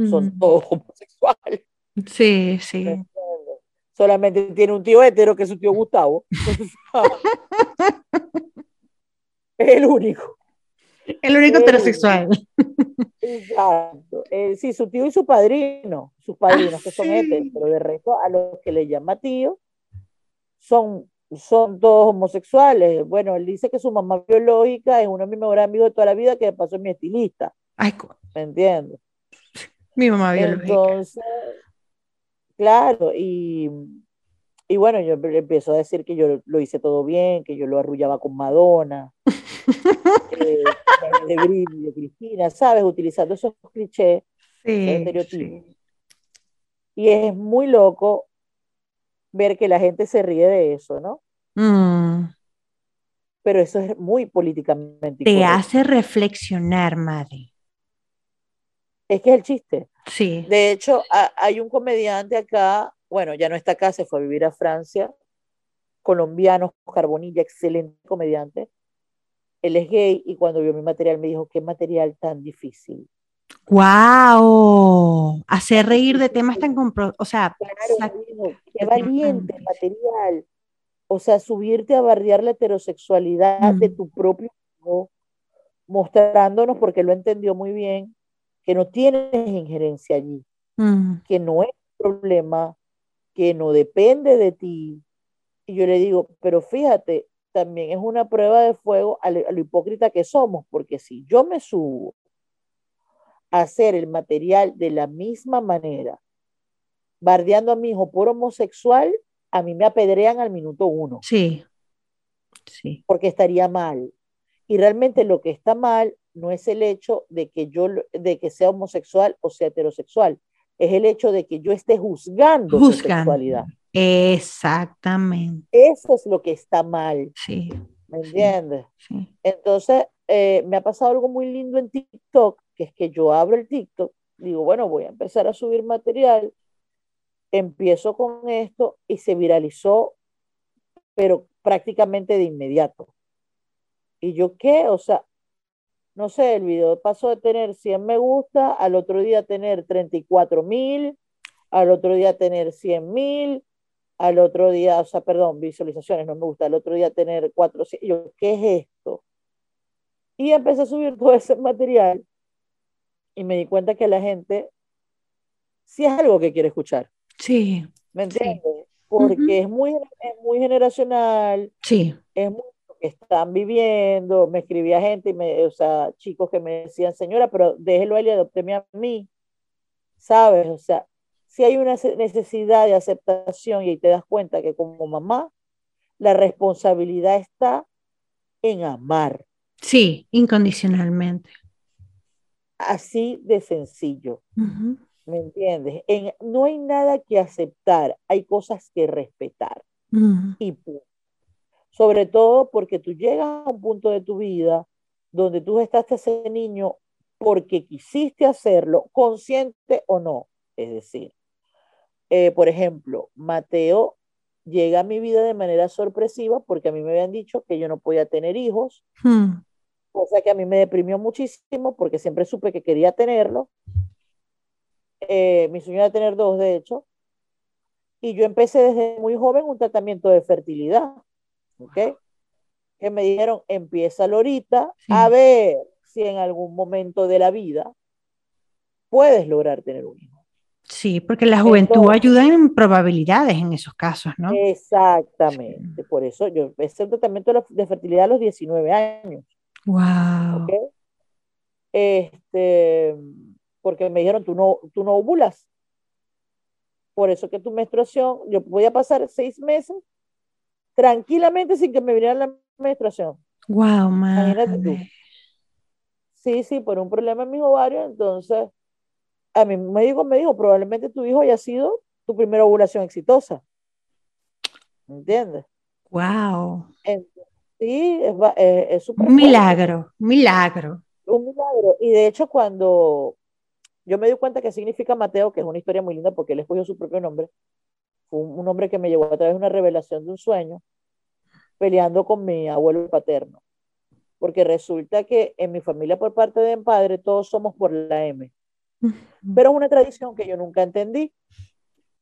son todos homosexuales.
Sí, sí.
Solamente tiene un tío hetero que es su tío Gustavo. <laughs> es el único.
El único heterosexual.
Exacto. Eh, sí, su tío y su padrino, sus padrinos que son heteros, pero de resto a los que le llama tío son, son todos homosexuales. Bueno, él dice que su mamá biológica es uno de mis mejores amigos de toda la vida, que de paso es mi estilista.
Ay,
¿Me entiendes?
Mi mamá biológica.
Entonces, claro, y, y bueno, yo empiezo a decir que yo lo hice todo bien, que yo lo arrullaba con Madonna. <laughs> Eh, de de Cristina, ¿sabes? Utilizando esos clichés, estereotipos. Y es muy loco ver que la gente se ríe de eso, ¿no?
Mm.
Pero eso es muy políticamente.
Te hace reflexionar, madre.
Es que es el chiste.
Sí.
De hecho, hay un comediante acá, bueno, ya no está acá, se fue a vivir a Francia, colombiano, Carbonilla, excelente comediante, él es gay y cuando vio mi material me dijo, qué material tan difícil.
¡Wow! Hacer reír de temas tan compro o sea,
qué valiente material. O sea, subirte a bardear la heterosexualidad de tu propio hijo, mostrándonos, porque lo entendió muy bien, que no tienes injerencia allí, que no es un problema, que no depende de ti. Y yo le digo, pero fíjate, también es una prueba de fuego a lo, hipócrita que somos, porque si yo me subo a hacer el material de la misma manera, bardeando a mi hijo por homosexual, a mí me apedrean al minuto uno.
Sí, sí.
Porque estaría mal. Y realmente lo que está mal no es el hecho de que yo, de que sea homosexual o sea heterosexual, es el hecho de que yo esté juzgando, su sexualidad.
Exactamente.
Eso es lo que está mal.
Sí.
¿Me entiendes? Entonces, eh, me ha pasado algo muy lindo en TikTok, que es que yo abro el TikTok, digo, bueno, voy a empezar a subir material, empiezo con esto y se viralizó, pero prácticamente de inmediato. ¿Y yo qué? O sea, no sé, el video pasó de tener 100 me gusta, al otro día tener 34 mil, al otro día tener 100 mil, al otro día, o sea, perdón, visualizaciones, no me gusta, al otro día tener cuatro, yo, ¿qué es esto? Y empecé a subir todo ese material y me di cuenta que la gente sí es algo que quiere escuchar.
Sí.
¿Me entiendes? Porque es, muy, es muy generacional.
Sí.
Es muy que están viviendo. Me escribía gente, y me, o sea, chicos que me decían, señora, pero déjelo a él y adopteme a mí. ¿Sabes? O sea, si hay una necesidad de aceptación y te das cuenta que como mamá, la responsabilidad está en amar.
Sí, incondicionalmente.
Así de sencillo. ¿Me entiendes? no hay nada que aceptar, hay cosas que respetar. Y sobre todo porque tú llegas a un punto de tu vida donde tú estás ese niño porque quisiste hacerlo, consciente o no. Es decir, eh, por ejemplo, Mateo llega a mi vida de manera sorpresiva porque a mí me habían dicho que yo no podía tener hijos, hmm. cosa que a mí me deprimió muchísimo porque siempre supe que quería tenerlo. Eh, mi sueño era tener dos, de hecho. Y yo empecé desde muy joven un tratamiento de fertilidad, ¿ok? Que me dijeron, empieza ahorita a ver si en algún momento de la vida puedes lograr tener un hijo.
Sí, porque la juventud ayuda en probabilidades en esos casos, ¿no?
Exactamente. Por eso yo empecé el tratamiento de fertilidad a los 19 años.
Wow.
Este, porque me dijeron, tú no, tú no ovulas. Por eso que tu menstruación, yo voy a pasar seis meses tranquilamente sin que me viniera la menstruación.
Wow, man.
Sí, sí, por un problema en mis ovarios, entonces a mi médico me dijo, probablemente tu hijo haya sido tu primera ovulación exitosa. ¿Entiendes?
Wow.
Sí, es, es, es
Un milagro, milagro.
Un milagro. Y de hecho, cuando yo me di cuenta que significa Mateo, que es una historia muy linda porque él escogió su propio nombre, fue un, nombre que me llevó a través de una revelación de un sueño, peleando con mi abuelo paterno. Porque resulta que en mi familia por parte de mi padre todos somos por la M. Pero es una tradición que yo nunca entendí.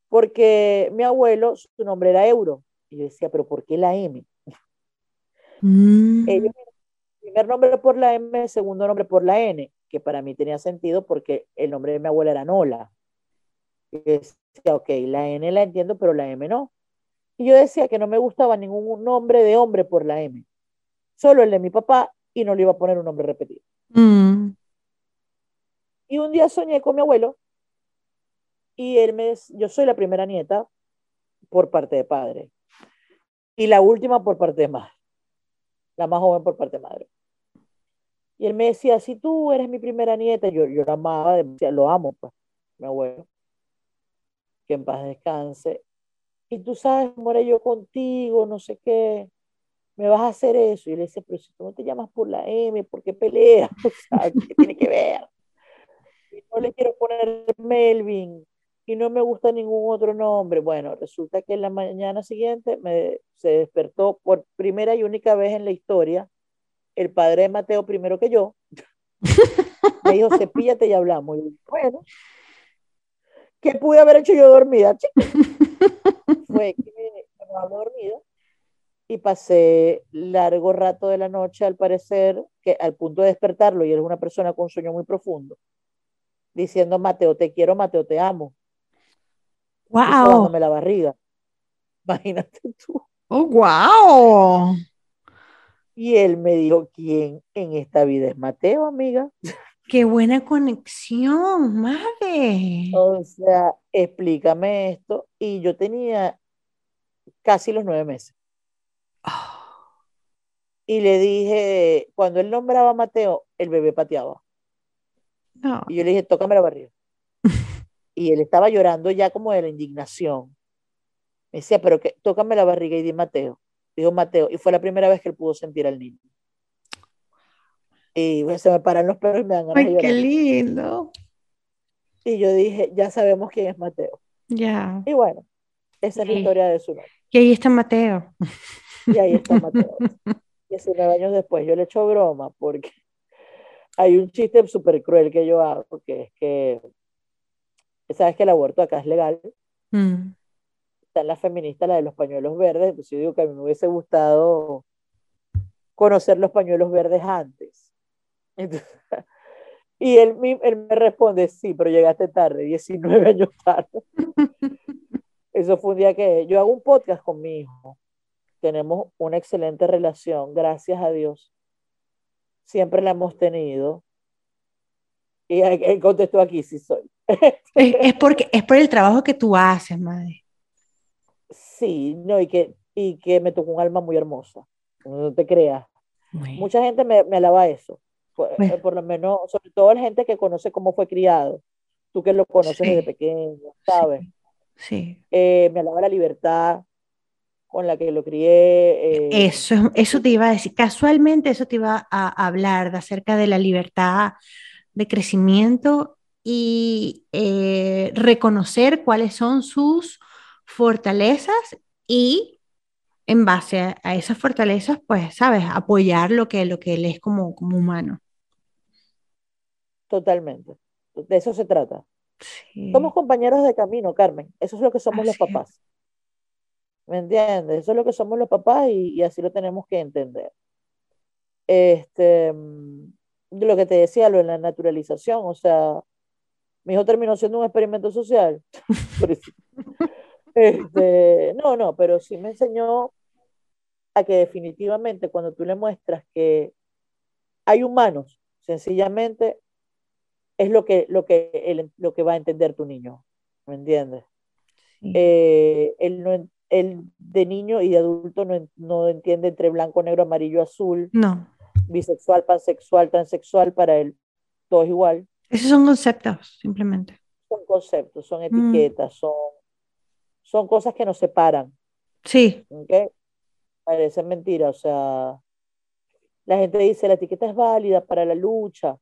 Porque mi abuelo, su nombre era Euro. Y yo decía, pero ¿por qué la M? Mm. Ellos, primer nombre por la M, segundo nombre por la N, que para mí tenía sentido porque el nombre de mi abuela era Nola. Y decía, ok, la N la entiendo, pero la M no. Y yo decía que no me gustaba ningún nombre de hombre por la M, solo el de mi papá y no le iba a poner un nombre repetido. Mm. Y un día soñé con mi abuelo y él me, yo soy la primera nieta por parte de padre y la última por parte de madre, la más joven por parte de madre. Y él me decía, si tú eres mi primera nieta, yo, yo la amaba, decía, lo amo, pues, mi abuelo, que en paz descanse. Y tú sabes, muere yo contigo, no sé qué, me vas a hacer eso. Y le decía, pero si tú no te llamas por la M, ¿por qué peleas? <laughs> O sea, ¿qué tiene que ver? Y no le quiero poner Melvin y no me gusta ningún otro nombre. Bueno, resulta que en la mañana siguiente me, se despertó por primera y única vez en la historia el padre de Mateo primero que yo. <laughs> me dijo, cepíllate y hablamos. Y bueno, ¿qué pude haber hecho yo dormida, <laughs> Fue que me estaba dormida y pasé largo rato de la noche, al parecer, que al punto de despertarlo, y él es una persona con un sueño muy profundo, diciendo, Mateo, te quiero, Mateo, te amo.
Wow.
la barriga. Imagínate tú.
Oh, wow.
Y él me dijo, ¿quién en esta vida es Mateo, amiga?
Qué buena conexión, madre.
O sea, explícame esto. Y yo tenía casi los nueve meses. Ah. Y le dije, cuando él nombraba a Mateo, el bebé pateaba. Y yo le dije, tócame la barriga. <laughs> y él estaba llorando ya como de la indignación. Me decía, pero que, tócame la barriga y di Mateo. Dijo Mateo, y fue la primera vez que él pudo sentir al niño. Y se me paran los pelos y me dan ganas
Ay, qué lindo.
Y yo dije, ya sabemos quién es Mateo.
Ya.
Y bueno, esa es la historia de su nombre.
Y ahí está Mateo.
Y ahí está Mateo. 19 años después, yo le echo broma porque hay un chiste súper cruel que yo hago, que es que, sabes que el aborto acá es legal. Mm. Está en la feminista, la de los pañuelos verdes, pues yo digo que a mí me hubiese gustado conocer los pañuelos verdes antes. <laughs> y él, él me responde, sí, pero llegaste tarde, 19 años tarde. <laughs> Eso fue un día que yo hago un podcast con mi hijo. Tenemos una excelente relación, gracias a Dios siempre la hemos tenido. Y él contestó aquí, sí soy. <laughs>
Es, porque, es por el trabajo que tú haces, madre.
Sí, no, y que, y que me tocó un alma muy hermosa, no te creas. Mucha gente me, me alaba eso, por, por, lo menos, sobre todo la gente que conoce cómo fue criado, tú que lo conoces desde pequeño, ¿sabes?
Sí.
Eh, me alaba la libertad, con la que lo crié.
Eh, eso, eso te iba a decir, casualmente eso te iba a hablar de acerca de la libertad de crecimiento y eh, reconocer cuáles son sus fortalezas y en base a, esas fortalezas, pues, sabes, apoyar lo que, lo que él es como, como humano.
Totalmente. De eso se trata. Somos compañeros de camino, Carmen. Eso es lo que somos los papás. ¿Me entiendes? Eso es lo que somos los papás y, así lo tenemos que entender. Este, mm, lo que te decía, lo de la naturalización, o sea, mi hijo terminó siendo un experimento social. <laughs> este, no, no, pero sí me enseñó a que definitivamente cuando tú le muestras que hay humanos, sencillamente es lo que, lo que, lo que va a entender tu niño, ¿me entiendes? Eh, él no, él de niño y de adulto no, no entiende entre blanco, negro, amarillo, azul.
No.
Bisexual, pansexual, transexual, para él todo es igual.
Esos son conceptos, simplemente.
Son conceptos, son mm. etiquetas, son, son cosas que nos separan.
Sí.
¿okay? Parece mentira, o sea, La gente dice, la etiqueta es válida para la lucha,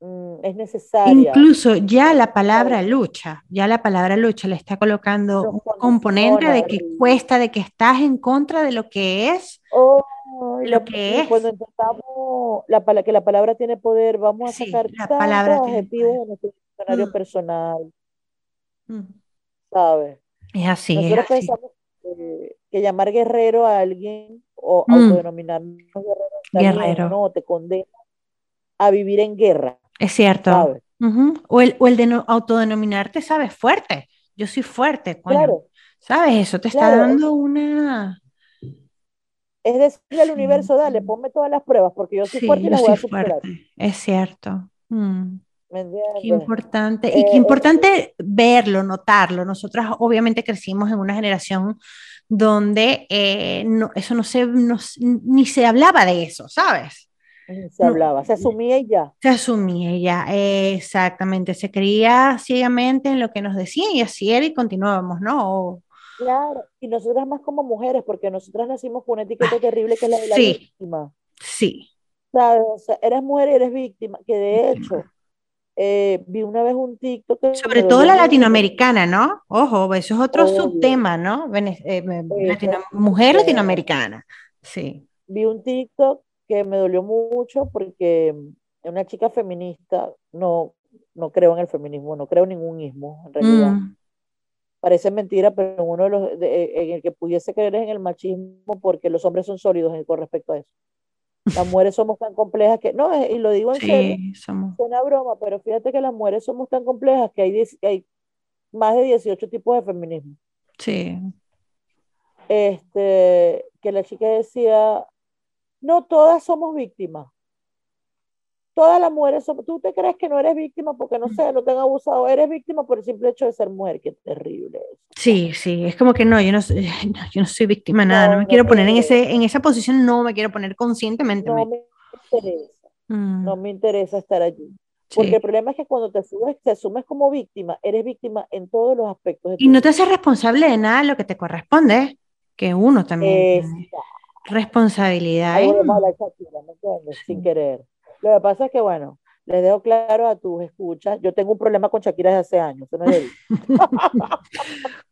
mm, es necesaria.
Incluso ya la palabra lucha, ya la palabra lucha le está colocando un componente de que cuesta, de que estás en contra de lo que es.
Oh, lo que es. Cuando intentamos la, que la palabra tiene poder, vamos a sacar la palabra objetivos de nuestro diccionario mm. personal. Mm. ¿Sabes?
Es así.
Nosotros pensamos que, llamar guerrero a alguien o mm. autodenominarnos guerrero, no te condena a vivir en guerra.
Es cierto. o, el, o el de autodenominarte, sabes, fuerte. Yo soy fuerte. claro. ¿Sabes? Eso te está dando una
es decirle al universo, dale, ponme todas las pruebas porque yo soy fuerte y las voy a superar.
Es cierto. Mm. Qué importante. y qué eh, importante verlo, notarlo. Nosotras obviamente crecimos en una generación donde eh, no, eso no se, ni se hablaba de eso, ¿sabes?
Se hablaba, se asumía y ya.
Se asumía y ya, exactamente. Se creía ciegamente en lo que nos decían y así era y continuábamos, ¿no?
Claro, y nosotras más como mujeres, porque nosotras nacimos con una etiqueta ah, terrible que es la de la víctima.
Sí.
¿Sabes? O sea, eres mujer y eres víctima, que de hecho, eh, vi una vez un TikTok.
Sobre todo la latinoamericana, ¿no? Ojo, eso es otro subtema, ¿no? Eh, mujer latinoamericana. Sí.
Vi un TikTok que me dolió mucho porque una chica feminista, no, no creo en el feminismo, no creo en ningún ismo, en realidad. Mm parece mentira, pero uno de los en el que pudiese creer es en el machismo porque los hombres son sólidos con respecto a eso. Las mujeres somos tan complejas que, no, y lo digo en serio, somos... una broma, pero fíjate que las mujeres somos tan complejas que hay, hay más de 18 tipos de feminismo.
Sí.
Este, que la chica decía, no todas somos víctimas todas las mujeres son, tú te crees que no eres víctima porque no sé, no te han abusado, eres víctima por el simple hecho de ser mujer, qué terrible eso.
Sí, sí, es como que no, yo no, yo no soy víctima de nada, no, me quiero poner en, ese, en esa posición, no me quiero poner conscientemente.
No me interesa, mm. no me interesa estar allí. Porque el problema es que cuando te, subes, te asumes como víctima, eres víctima en todos los aspectos.
y no te haces responsable de nada de lo que te corresponde, que uno también. Responsabilidad.
Ahí Sin querer. Lo que pasa es que, bueno, les dejo claro a tus escuchas, yo tengo un problema con Shakira desde hace años, no <laughs>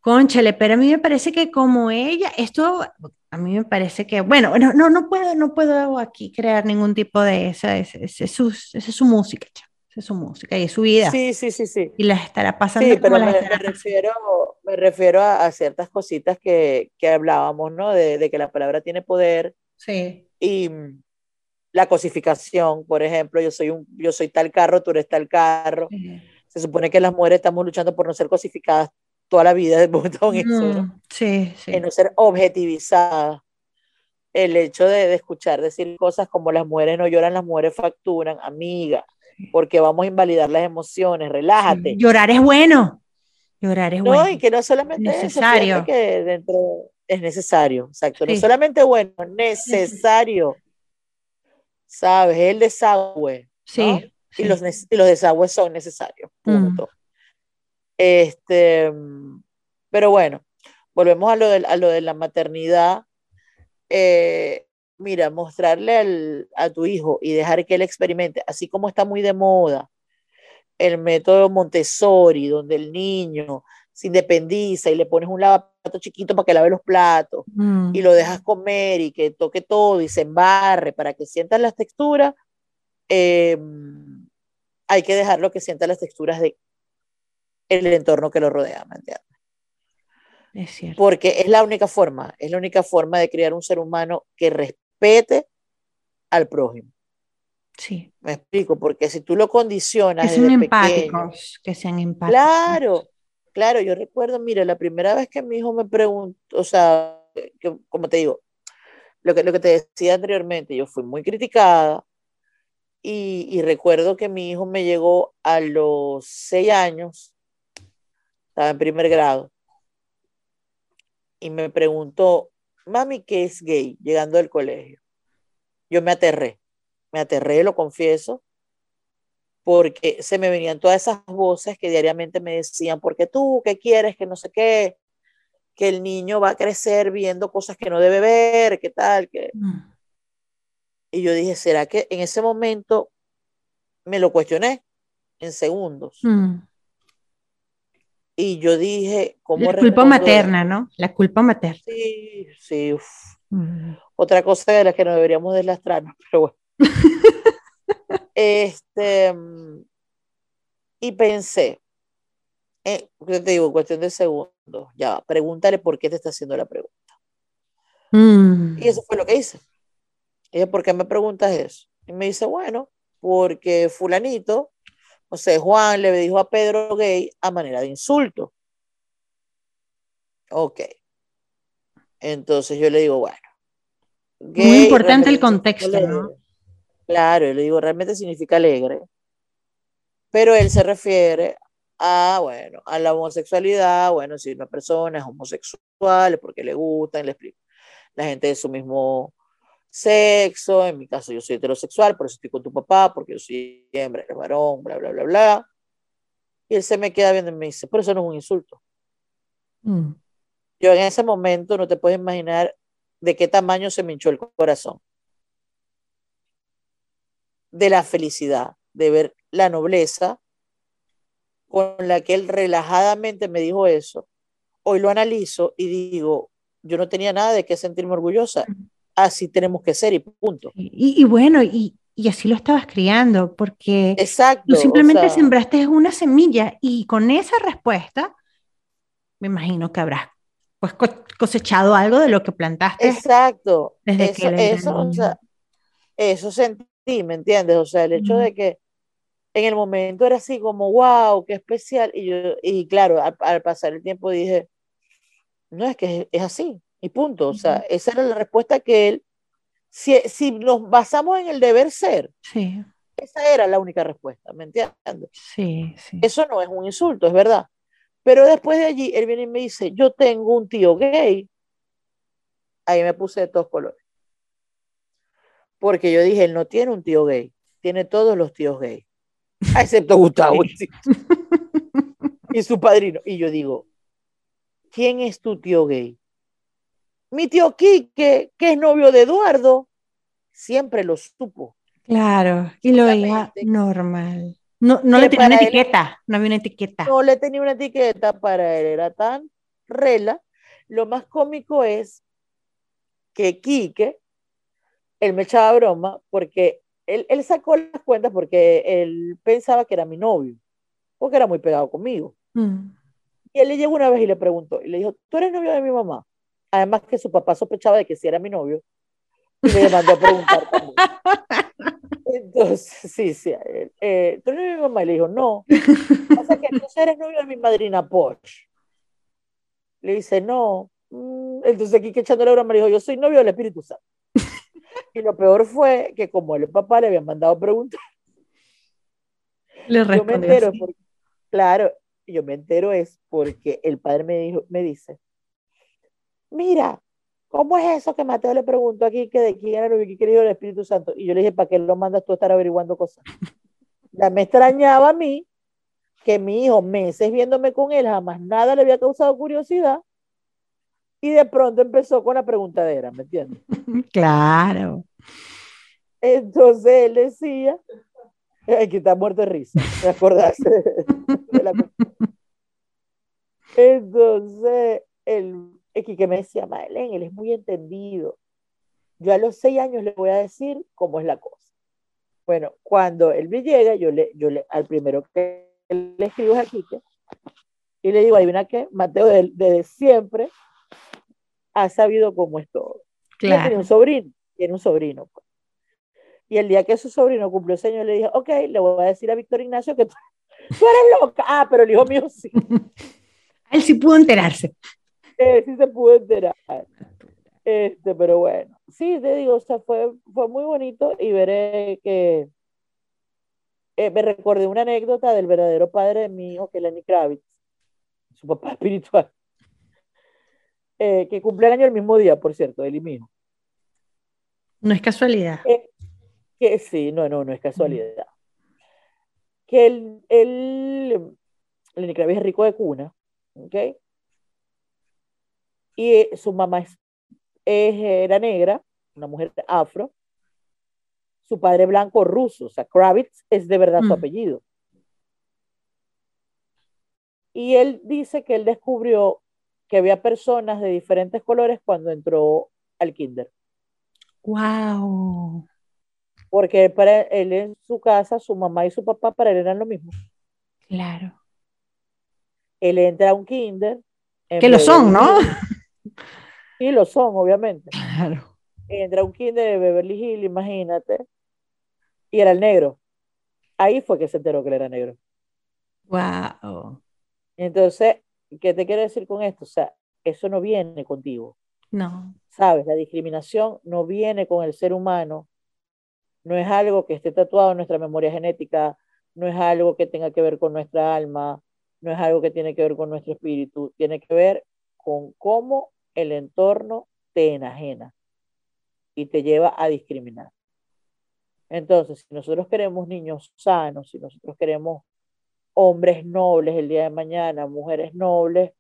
Conchale, pero a mí me parece que como ella, esto, a mí me parece que, bueno, no, no, no puedo, no puedo aquí crear ningún tipo de esa, es, es, su, es su música, es su música y es su vida.
Sí, sí, sí, sí.
Y las estará pasando.
Sí, pero me, refiero, me refiero a, ciertas cositas que, que hablábamos, ¿no? De, de, que la palabra tiene poder.
Sí.
Y la cosificación, por ejemplo, yo soy, un, yo soy tal carro, tú eres tal carro. Se supone que las mujeres estamos luchando por no ser cosificadas toda la vida, <laughs> de momento eso, ¿no?
Sí, sí.
En no ser objetivizadas. El hecho de, escuchar decir cosas como las mujeres no lloran, las mujeres facturan, amiga, porque vamos a invalidar las emociones, relájate.
Llorar es bueno. Llorar es bueno.
No, y que no solamente es necesario. que dentro es necesario, exacto. No solamente bueno, necesario. ¿Sabes? El desagüe.
Sí.
Y, los, los desagües son necesarios, mm. punto. Este, pero bueno, volvemos a lo de, a lo de la maternidad. Eh, mira, mostrarle a tu hijo y dejar que él experimente, así como está muy de moda el método Montessori, donde el niño se independiza y le pones un lavaplato chiquito para que lave los platos mm. y lo dejas comer y que toque todo y se embarre para que sientas las texturas, em, hay que dejarlo que sienta las texturas de el entorno que lo rodea, ¿me entiendes?
Es cierto.
Porque es la única forma, es la única forma de crear un ser humano que respete al prójimo.
Sí.
Me explico, porque si tú lo condicionas.
Que sean empáticos, que sean empáticos.
Claro, Claro, yo recuerdo, mira, la primera vez que mi hijo me preguntó, o sea, que, como te digo, lo que, lo que te decía anteriormente, yo fui muy criticada y, y recuerdo que mi hijo me llegó a los seis años, estaba en primer grado, y me preguntó, mami, ¿qué es gay? Llegando del colegio. Yo me aterré, me aterré, lo confieso, porque se me venían todas esas voces que diariamente me decían, porque tú, ¿qué quieres? Que no sé qué, que el niño va a crecer viendo cosas que no debe ver, qué tal, que... Mm. Y yo dije, ¿será que en ese momento me lo cuestioné en segundos? Mm. Y yo dije, ¿cómo
La culpa materna, ¿no? La culpa materna.
Sí, sí. Mm. Otra cosa de la que no deberíamos deslastrarnos, pero bueno. <laughs> este, y pensé, eh, yo te digo, cuestión de segundos, ya, pregúntale por qué te está haciendo la pregunta. Mm. Y eso fue lo que hice. Y ¿por qué me preguntas eso? Y me dice, bueno, porque fulanito o sea, Juan le dijo a Pedro gay a manera de insulto. Ok. Entonces yo le digo, bueno.
Muy importante el contexto, ¿no?
Claro, yo le digo, realmente significa alegre. Pero él se refiere a, bueno, a la homosexualidad, bueno, si una persona es homosexual es porque le gusta, le explico. La gente de su mismo sexo, en mi caso yo soy heterosexual, por eso estoy con tu papá, porque yo soy hembra, eres varón, bla, bla, bla, bla. Y él se me queda viendo y me dice, pero eso no es un insulto. Mm. Yo en ese momento no te puedes imaginar de qué tamaño se me hinchó el corazón. De la felicidad, de ver la nobleza con la que él relajadamente me dijo eso. Hoy lo analizo y digo, yo no tenía nada de qué sentirme orgullosa así tenemos que ser y punto.
Y, bueno, y, así lo estabas criando, porque Exacto, tú simplemente sembraste una semilla y con esa respuesta, me imagino que habrás pues cosechado algo de lo que plantaste.
Exacto. Desde eso, que eso, eso sentí, ¿me entiendes? O sea, el hecho de que en el momento era así como, wow, qué especial. Y, yo, y claro, al, pasar el tiempo dije, no, es que es así. Y punto. O sea, esa era la respuesta que él, si, si nos basamos en el deber ser, sí. esa era la única respuesta, ¿me entiendes?
Sí, sí.
Eso no es un insulto, es verdad. Pero después de allí, él viene y me dice, yo tengo un tío gay. Ahí me puse de todos colores. Porque yo dije, él no tiene un tío gay, tiene todos los tíos gay, excepto Gustavo y su padrino. Y yo digo, ¿quién es tu tío gay? Mi tío Quique, que es novio de Eduardo, siempre lo supo.
Claro, y lo veía normal. No, no le tenía una etiqueta, no había una etiqueta.
No le tenía una etiqueta para él, era tan rela. Lo más cómico es que Quique, él me echaba broma porque él, él, sacó las cuentas porque él pensaba que era mi novio, porque era muy pegado conmigo. Mm. Y él le llegó una vez y le preguntó, y le dijo, ¿tú eres novio de mi mamá? Además que su papá sospechaba de que si era mi novio y le mandó a preguntar también. <laughs> Entonces, sí, sí. Eh, ¿Tú eres mi mamá? Y le dijo, no. Pasa que entonces eres novio de mi madrina Porsche. Le dice, no. Mm, entonces aquí que echando la broma me dijo, yo soy novio del Espíritu Santo. <laughs> Y lo peor fue que como el papá le había mandado a preguntar,
le yo me entero,
claro, yo me entero es porque el padre me, dijo, me dice, mira, ¿cómo es eso que Mateo le preguntó aquí que de quién era el querido el Espíritu Santo? Y yo le dije, ¿para qué lo mandas tú a estar averiguando cosas? <laughs> Ya me extrañaba a mí que mi hijo, meses viéndome con él, jamás nada le había causado curiosidad. Y de pronto empezó con la preguntadera, ¿me entiendes? <laughs>
Claro.
Entonces él decía, que está muerto de risa, ¿me acordaste? Entonces, él que me decía, Madeleine, él es muy entendido. Yo a los seis años le voy a decir cómo es la cosa. Bueno, cuando él me llega, yo le, yo le, al primero que le escribo es a Quique, y le digo, adivina qué, Mateo desde, siempre ha sabido cómo es todo. Tiene un sobrino, tiene un sobrino. Pues. Y el día que su sobrino cumplió ese año, le dije, ok, le voy a decir a Víctor Ignacio que tú, <laughs> tú eres loca. Ah, pero el hijo mío sí. <laughs>
Él sí pudo enterarse.
Eh, sí se pudo enterar. Este, pero bueno, sí, te digo, o sea, fue, fue muy bonito y veré que eh, me recordé una anécdota del verdadero padre de mi hijo, que es Lenny Kravitz, su papá <laughs> espiritual, eh, que cumple el año el mismo día, por cierto, él y mi hijo.
No es casualidad.
que sí, no, no, no es casualidad. Que él, él Lenny Kravitz es rico de cuna, ¿ok? y su mamá era negra, una mujer afro, su padre blanco ruso, o sea, Kravitz es de verdad su
Mm.
apellido. Y él dice que él descubrió que había personas de diferentes colores cuando entró al kinder.
Wow.
Porque para él en su casa, su mamá y su papá para él eran lo mismo.
Claro.
Él entra a un kinder.
Que lo son, ¿no?
Sí, lo son, obviamente.
Claro.
Entra a un kinder de Beverly Hills, imagínate. Y era el negro. Ahí fue que se enteró que él era negro.
Wow.
Entonces, ¿qué te quiero decir con esto? O sea, eso no viene contigo.
No.
¿Sabes? La discriminación no viene con el ser humano. No es algo que esté tatuado en nuestra memoria genética. No es algo que tenga que ver con nuestra alma. No es algo que tiene que ver con nuestro espíritu. Tiene que ver con cómo el entorno te enajena y te lleva a discriminar. Entonces, si nosotros queremos niños sanos, si nosotros queremos hombres nobles el día de mañana, mujeres nobles,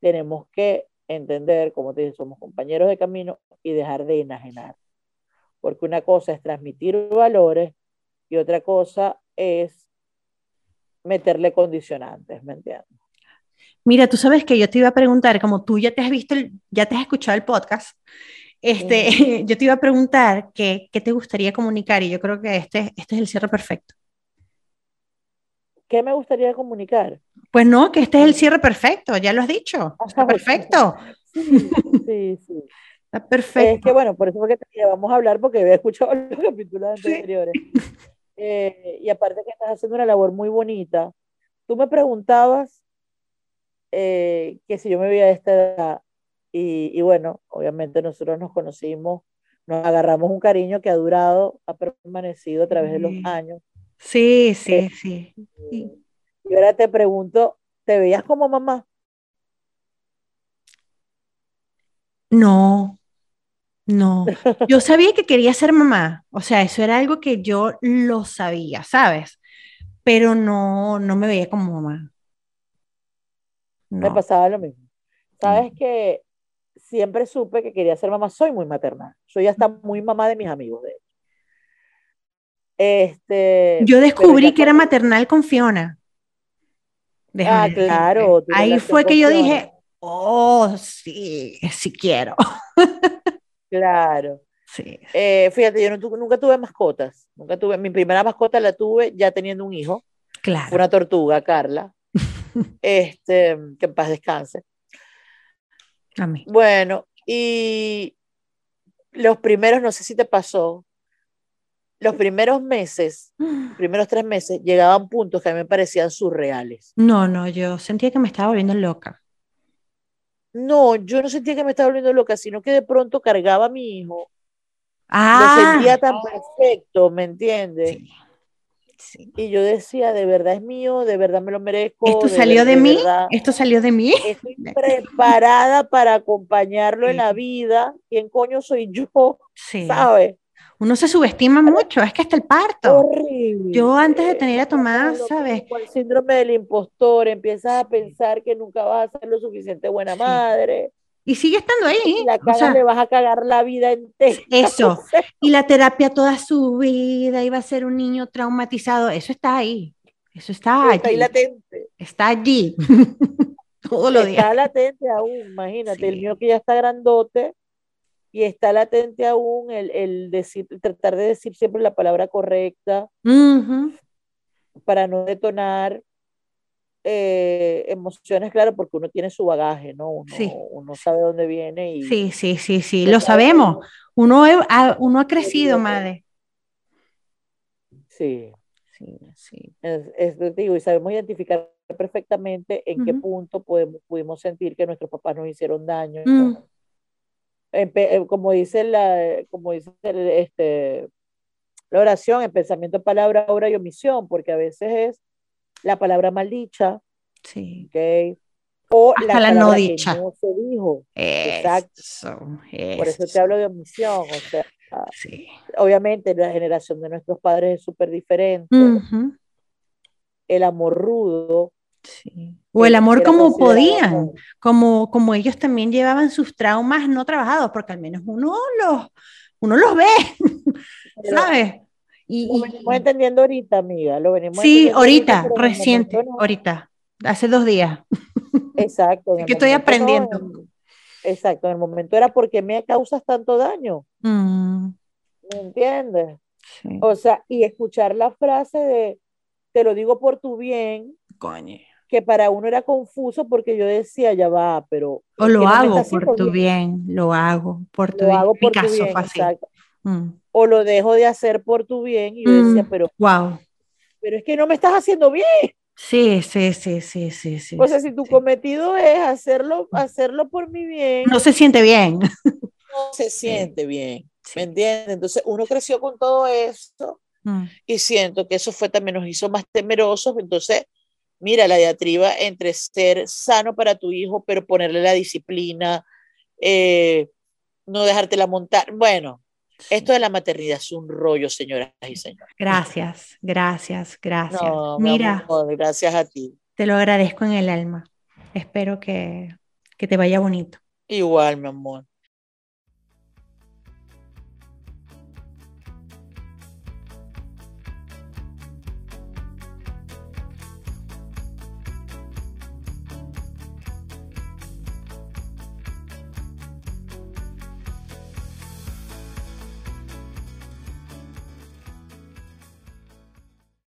tenemos que entender, como te dije, somos compañeros de camino y dejar de enajenar. Porque una cosa es transmitir valores y otra cosa es meterle condicionantes, ¿me entiendes?
Mira, tú sabes que yo te iba a preguntar, como tú ya te has visto, el- ya te has escuchado el podcast, este, <laughs> yo te iba a preguntar qué, qué te gustaría comunicar y yo creo que este, este es el cierre perfecto.
¿Qué me gustaría comunicar?
Pues no, que este es el cierre perfecto, ya lo has dicho. Está
Ajá,
perfecto,
Sí, sí, sí.
está
Es
perfecto.
que bueno, por eso fue que te vamos a hablar porque había escuchado <laughs> los capítulos
Sí.
anteriores. Eh, y aparte que estás haciendo una labor muy bonita. Tú me preguntabas eh, que si yo me veía a esta edad y, y bueno, obviamente nosotros nos conocimos, nos agarramos un cariño que ha durado, ha permanecido a través de los
Sí.
años.
Sí, sí,
Eh,
sí.
Y ahora te pregunto, ¿te veías como mamá?
No, no. <laughs> Yo sabía que quería ser mamá, o sea, eso era algo que yo lo sabía, ¿sabes? Pero no, no me veía como mamá.
Me pasaba lo mismo. Sabes que siempre supe que quería ser mamá, soy muy maternal, soy hasta muy mamá de mis amigos, de. Este,
Yo descubrí que era maternal con Fiona. Déjame
Ah, claro,
Ahí fue que yo
Fiona.
dije, oh, sí, sí quiero.
Claro. <laughs>
Sí.
Eh, fíjate, yo no tu- nunca tuve mascotas, nunca tuve, mi primera mascota la tuve ya teniendo un hijo, fue
Claro.
una tortuga, Carla, <laughs> este, que en paz descanse.
A mí.
Bueno, y los primeros, no sé si te pasó, los primeros meses, <gasps> primeros tres meses, llegaban puntos que a mí me parecían surreales.
No, no, yo sentía que me estaba volviendo loca.
No, yo no sentía que me estaba volviendo loca, sino que de pronto cargaba a mi hijo, lo
Ah,
sentía tan perfecto, ¿me entiendes?
sí, sí.
Y yo decía, de verdad es mío, de verdad me lo merezco.
¿Esto
de
salió de mí?
verdad
¿Esto salió de mí?
estoy preparada para acompañarlo en la vida. ¿Quién coño soy yo?
Sí.
¿Sabes?
Uno se subestima mucho, es que hasta el parto.
Horrible.
Yo antes de tener a Tomás, ¿sabes?
mismo, El síndrome del impostor, empiezas a pensar que nunca vas a ser lo suficiente buena
Sí.
madre.
Y sigue estando ahí.
La
O
cagas,
sea,
le vas a cagar la vida entera. <laughs>
Eso.
O
y la terapia toda su vida iba a ser un niño traumatizado. Eso está ahí. Eso está
está ahí
allí.
latente.
Está allí. <laughs> Todos los días.
Está latente aún, imagínate, el
Sí.
mío que ya está grandote y está latente aún el, el decir, tratar de decir siempre la palabra correcta
Ujú.
para no detonar eh, emociones, claro, porque uno tiene su bagaje, ¿no? Uno,
Sí.
uno sabe dónde viene y
Sí, sí, sí, sí, lo
sabe
sabemos. Uno, ha, uno ha crecido, madre.
Sí,
Sí, sí.
es, es- digo, y sabemos identificar perfectamente en qué
Ujú.
punto podemos, pudimos sentir que nuestros papás nos hicieron daño.
Mm.
Empe- eh, como dice la, como dice el- este, la oración, en pensamiento, palabra, obra y omisión, porque a veces es la palabra maldicha,
Sí.
¿ok? O la
Hasta la no
palabra que
dicha.
no se dijo. Exacto.
Eso,
Por eso te hablo de omisión. O sea,
Sí.
obviamente la generación de nuestros padres es súper diferente.
Ujú.
El amor rudo.
Sí. O el amor como podían, como, como ellos también llevaban sus traumas no trabajados, porque al menos uno los, uno los ve, <laughs>
Pero-
¿sabes? Y,
lo venimos entendiendo ahorita, amiga. Lo venimos
sí, ahorita, reciente, ahorita, hace dos días.
Exacto.
que estoy aprendiendo.
exacto, en el momento era porque me causas tanto daño.
Mm.
¿Me entiendes? O sea, y escuchar la frase de, te lo digo por tu bien.
Coño.
Que para uno era confuso porque yo decía, ya va, pero...
O lo hago por tu bien. lo hago por tu
lo
bien.
Hago por
tu
bien,
exacto.
Mm. O lo dejo de hacer por tu bien y yo decía,
mm,
pero...
Wow.
Pero es que no me estás haciendo bien.
Sí, sí, sí, sí, sí, sí.
O sea, si tu cometido es hacerlo, hacerlo por mi bien.
No se siente bien.
No <laughs> se siente bien. ¿Me entiendes? Entonces uno creció con todo esto
mm.
y siento que eso fue también nos hizo más temerosos. Entonces, mira, la diatriba entre ser sano para tu hijo, pero ponerle la disciplina, eh, no dejártela montar. Bueno, esto de la maternidad es un rollo, señoras y señores.
Gracias, gracias, gracias.
No,
Mira,
gracias a ti.
Te lo agradezco en el alma. Espero que, que te vaya bonito.
Igual, mi amor.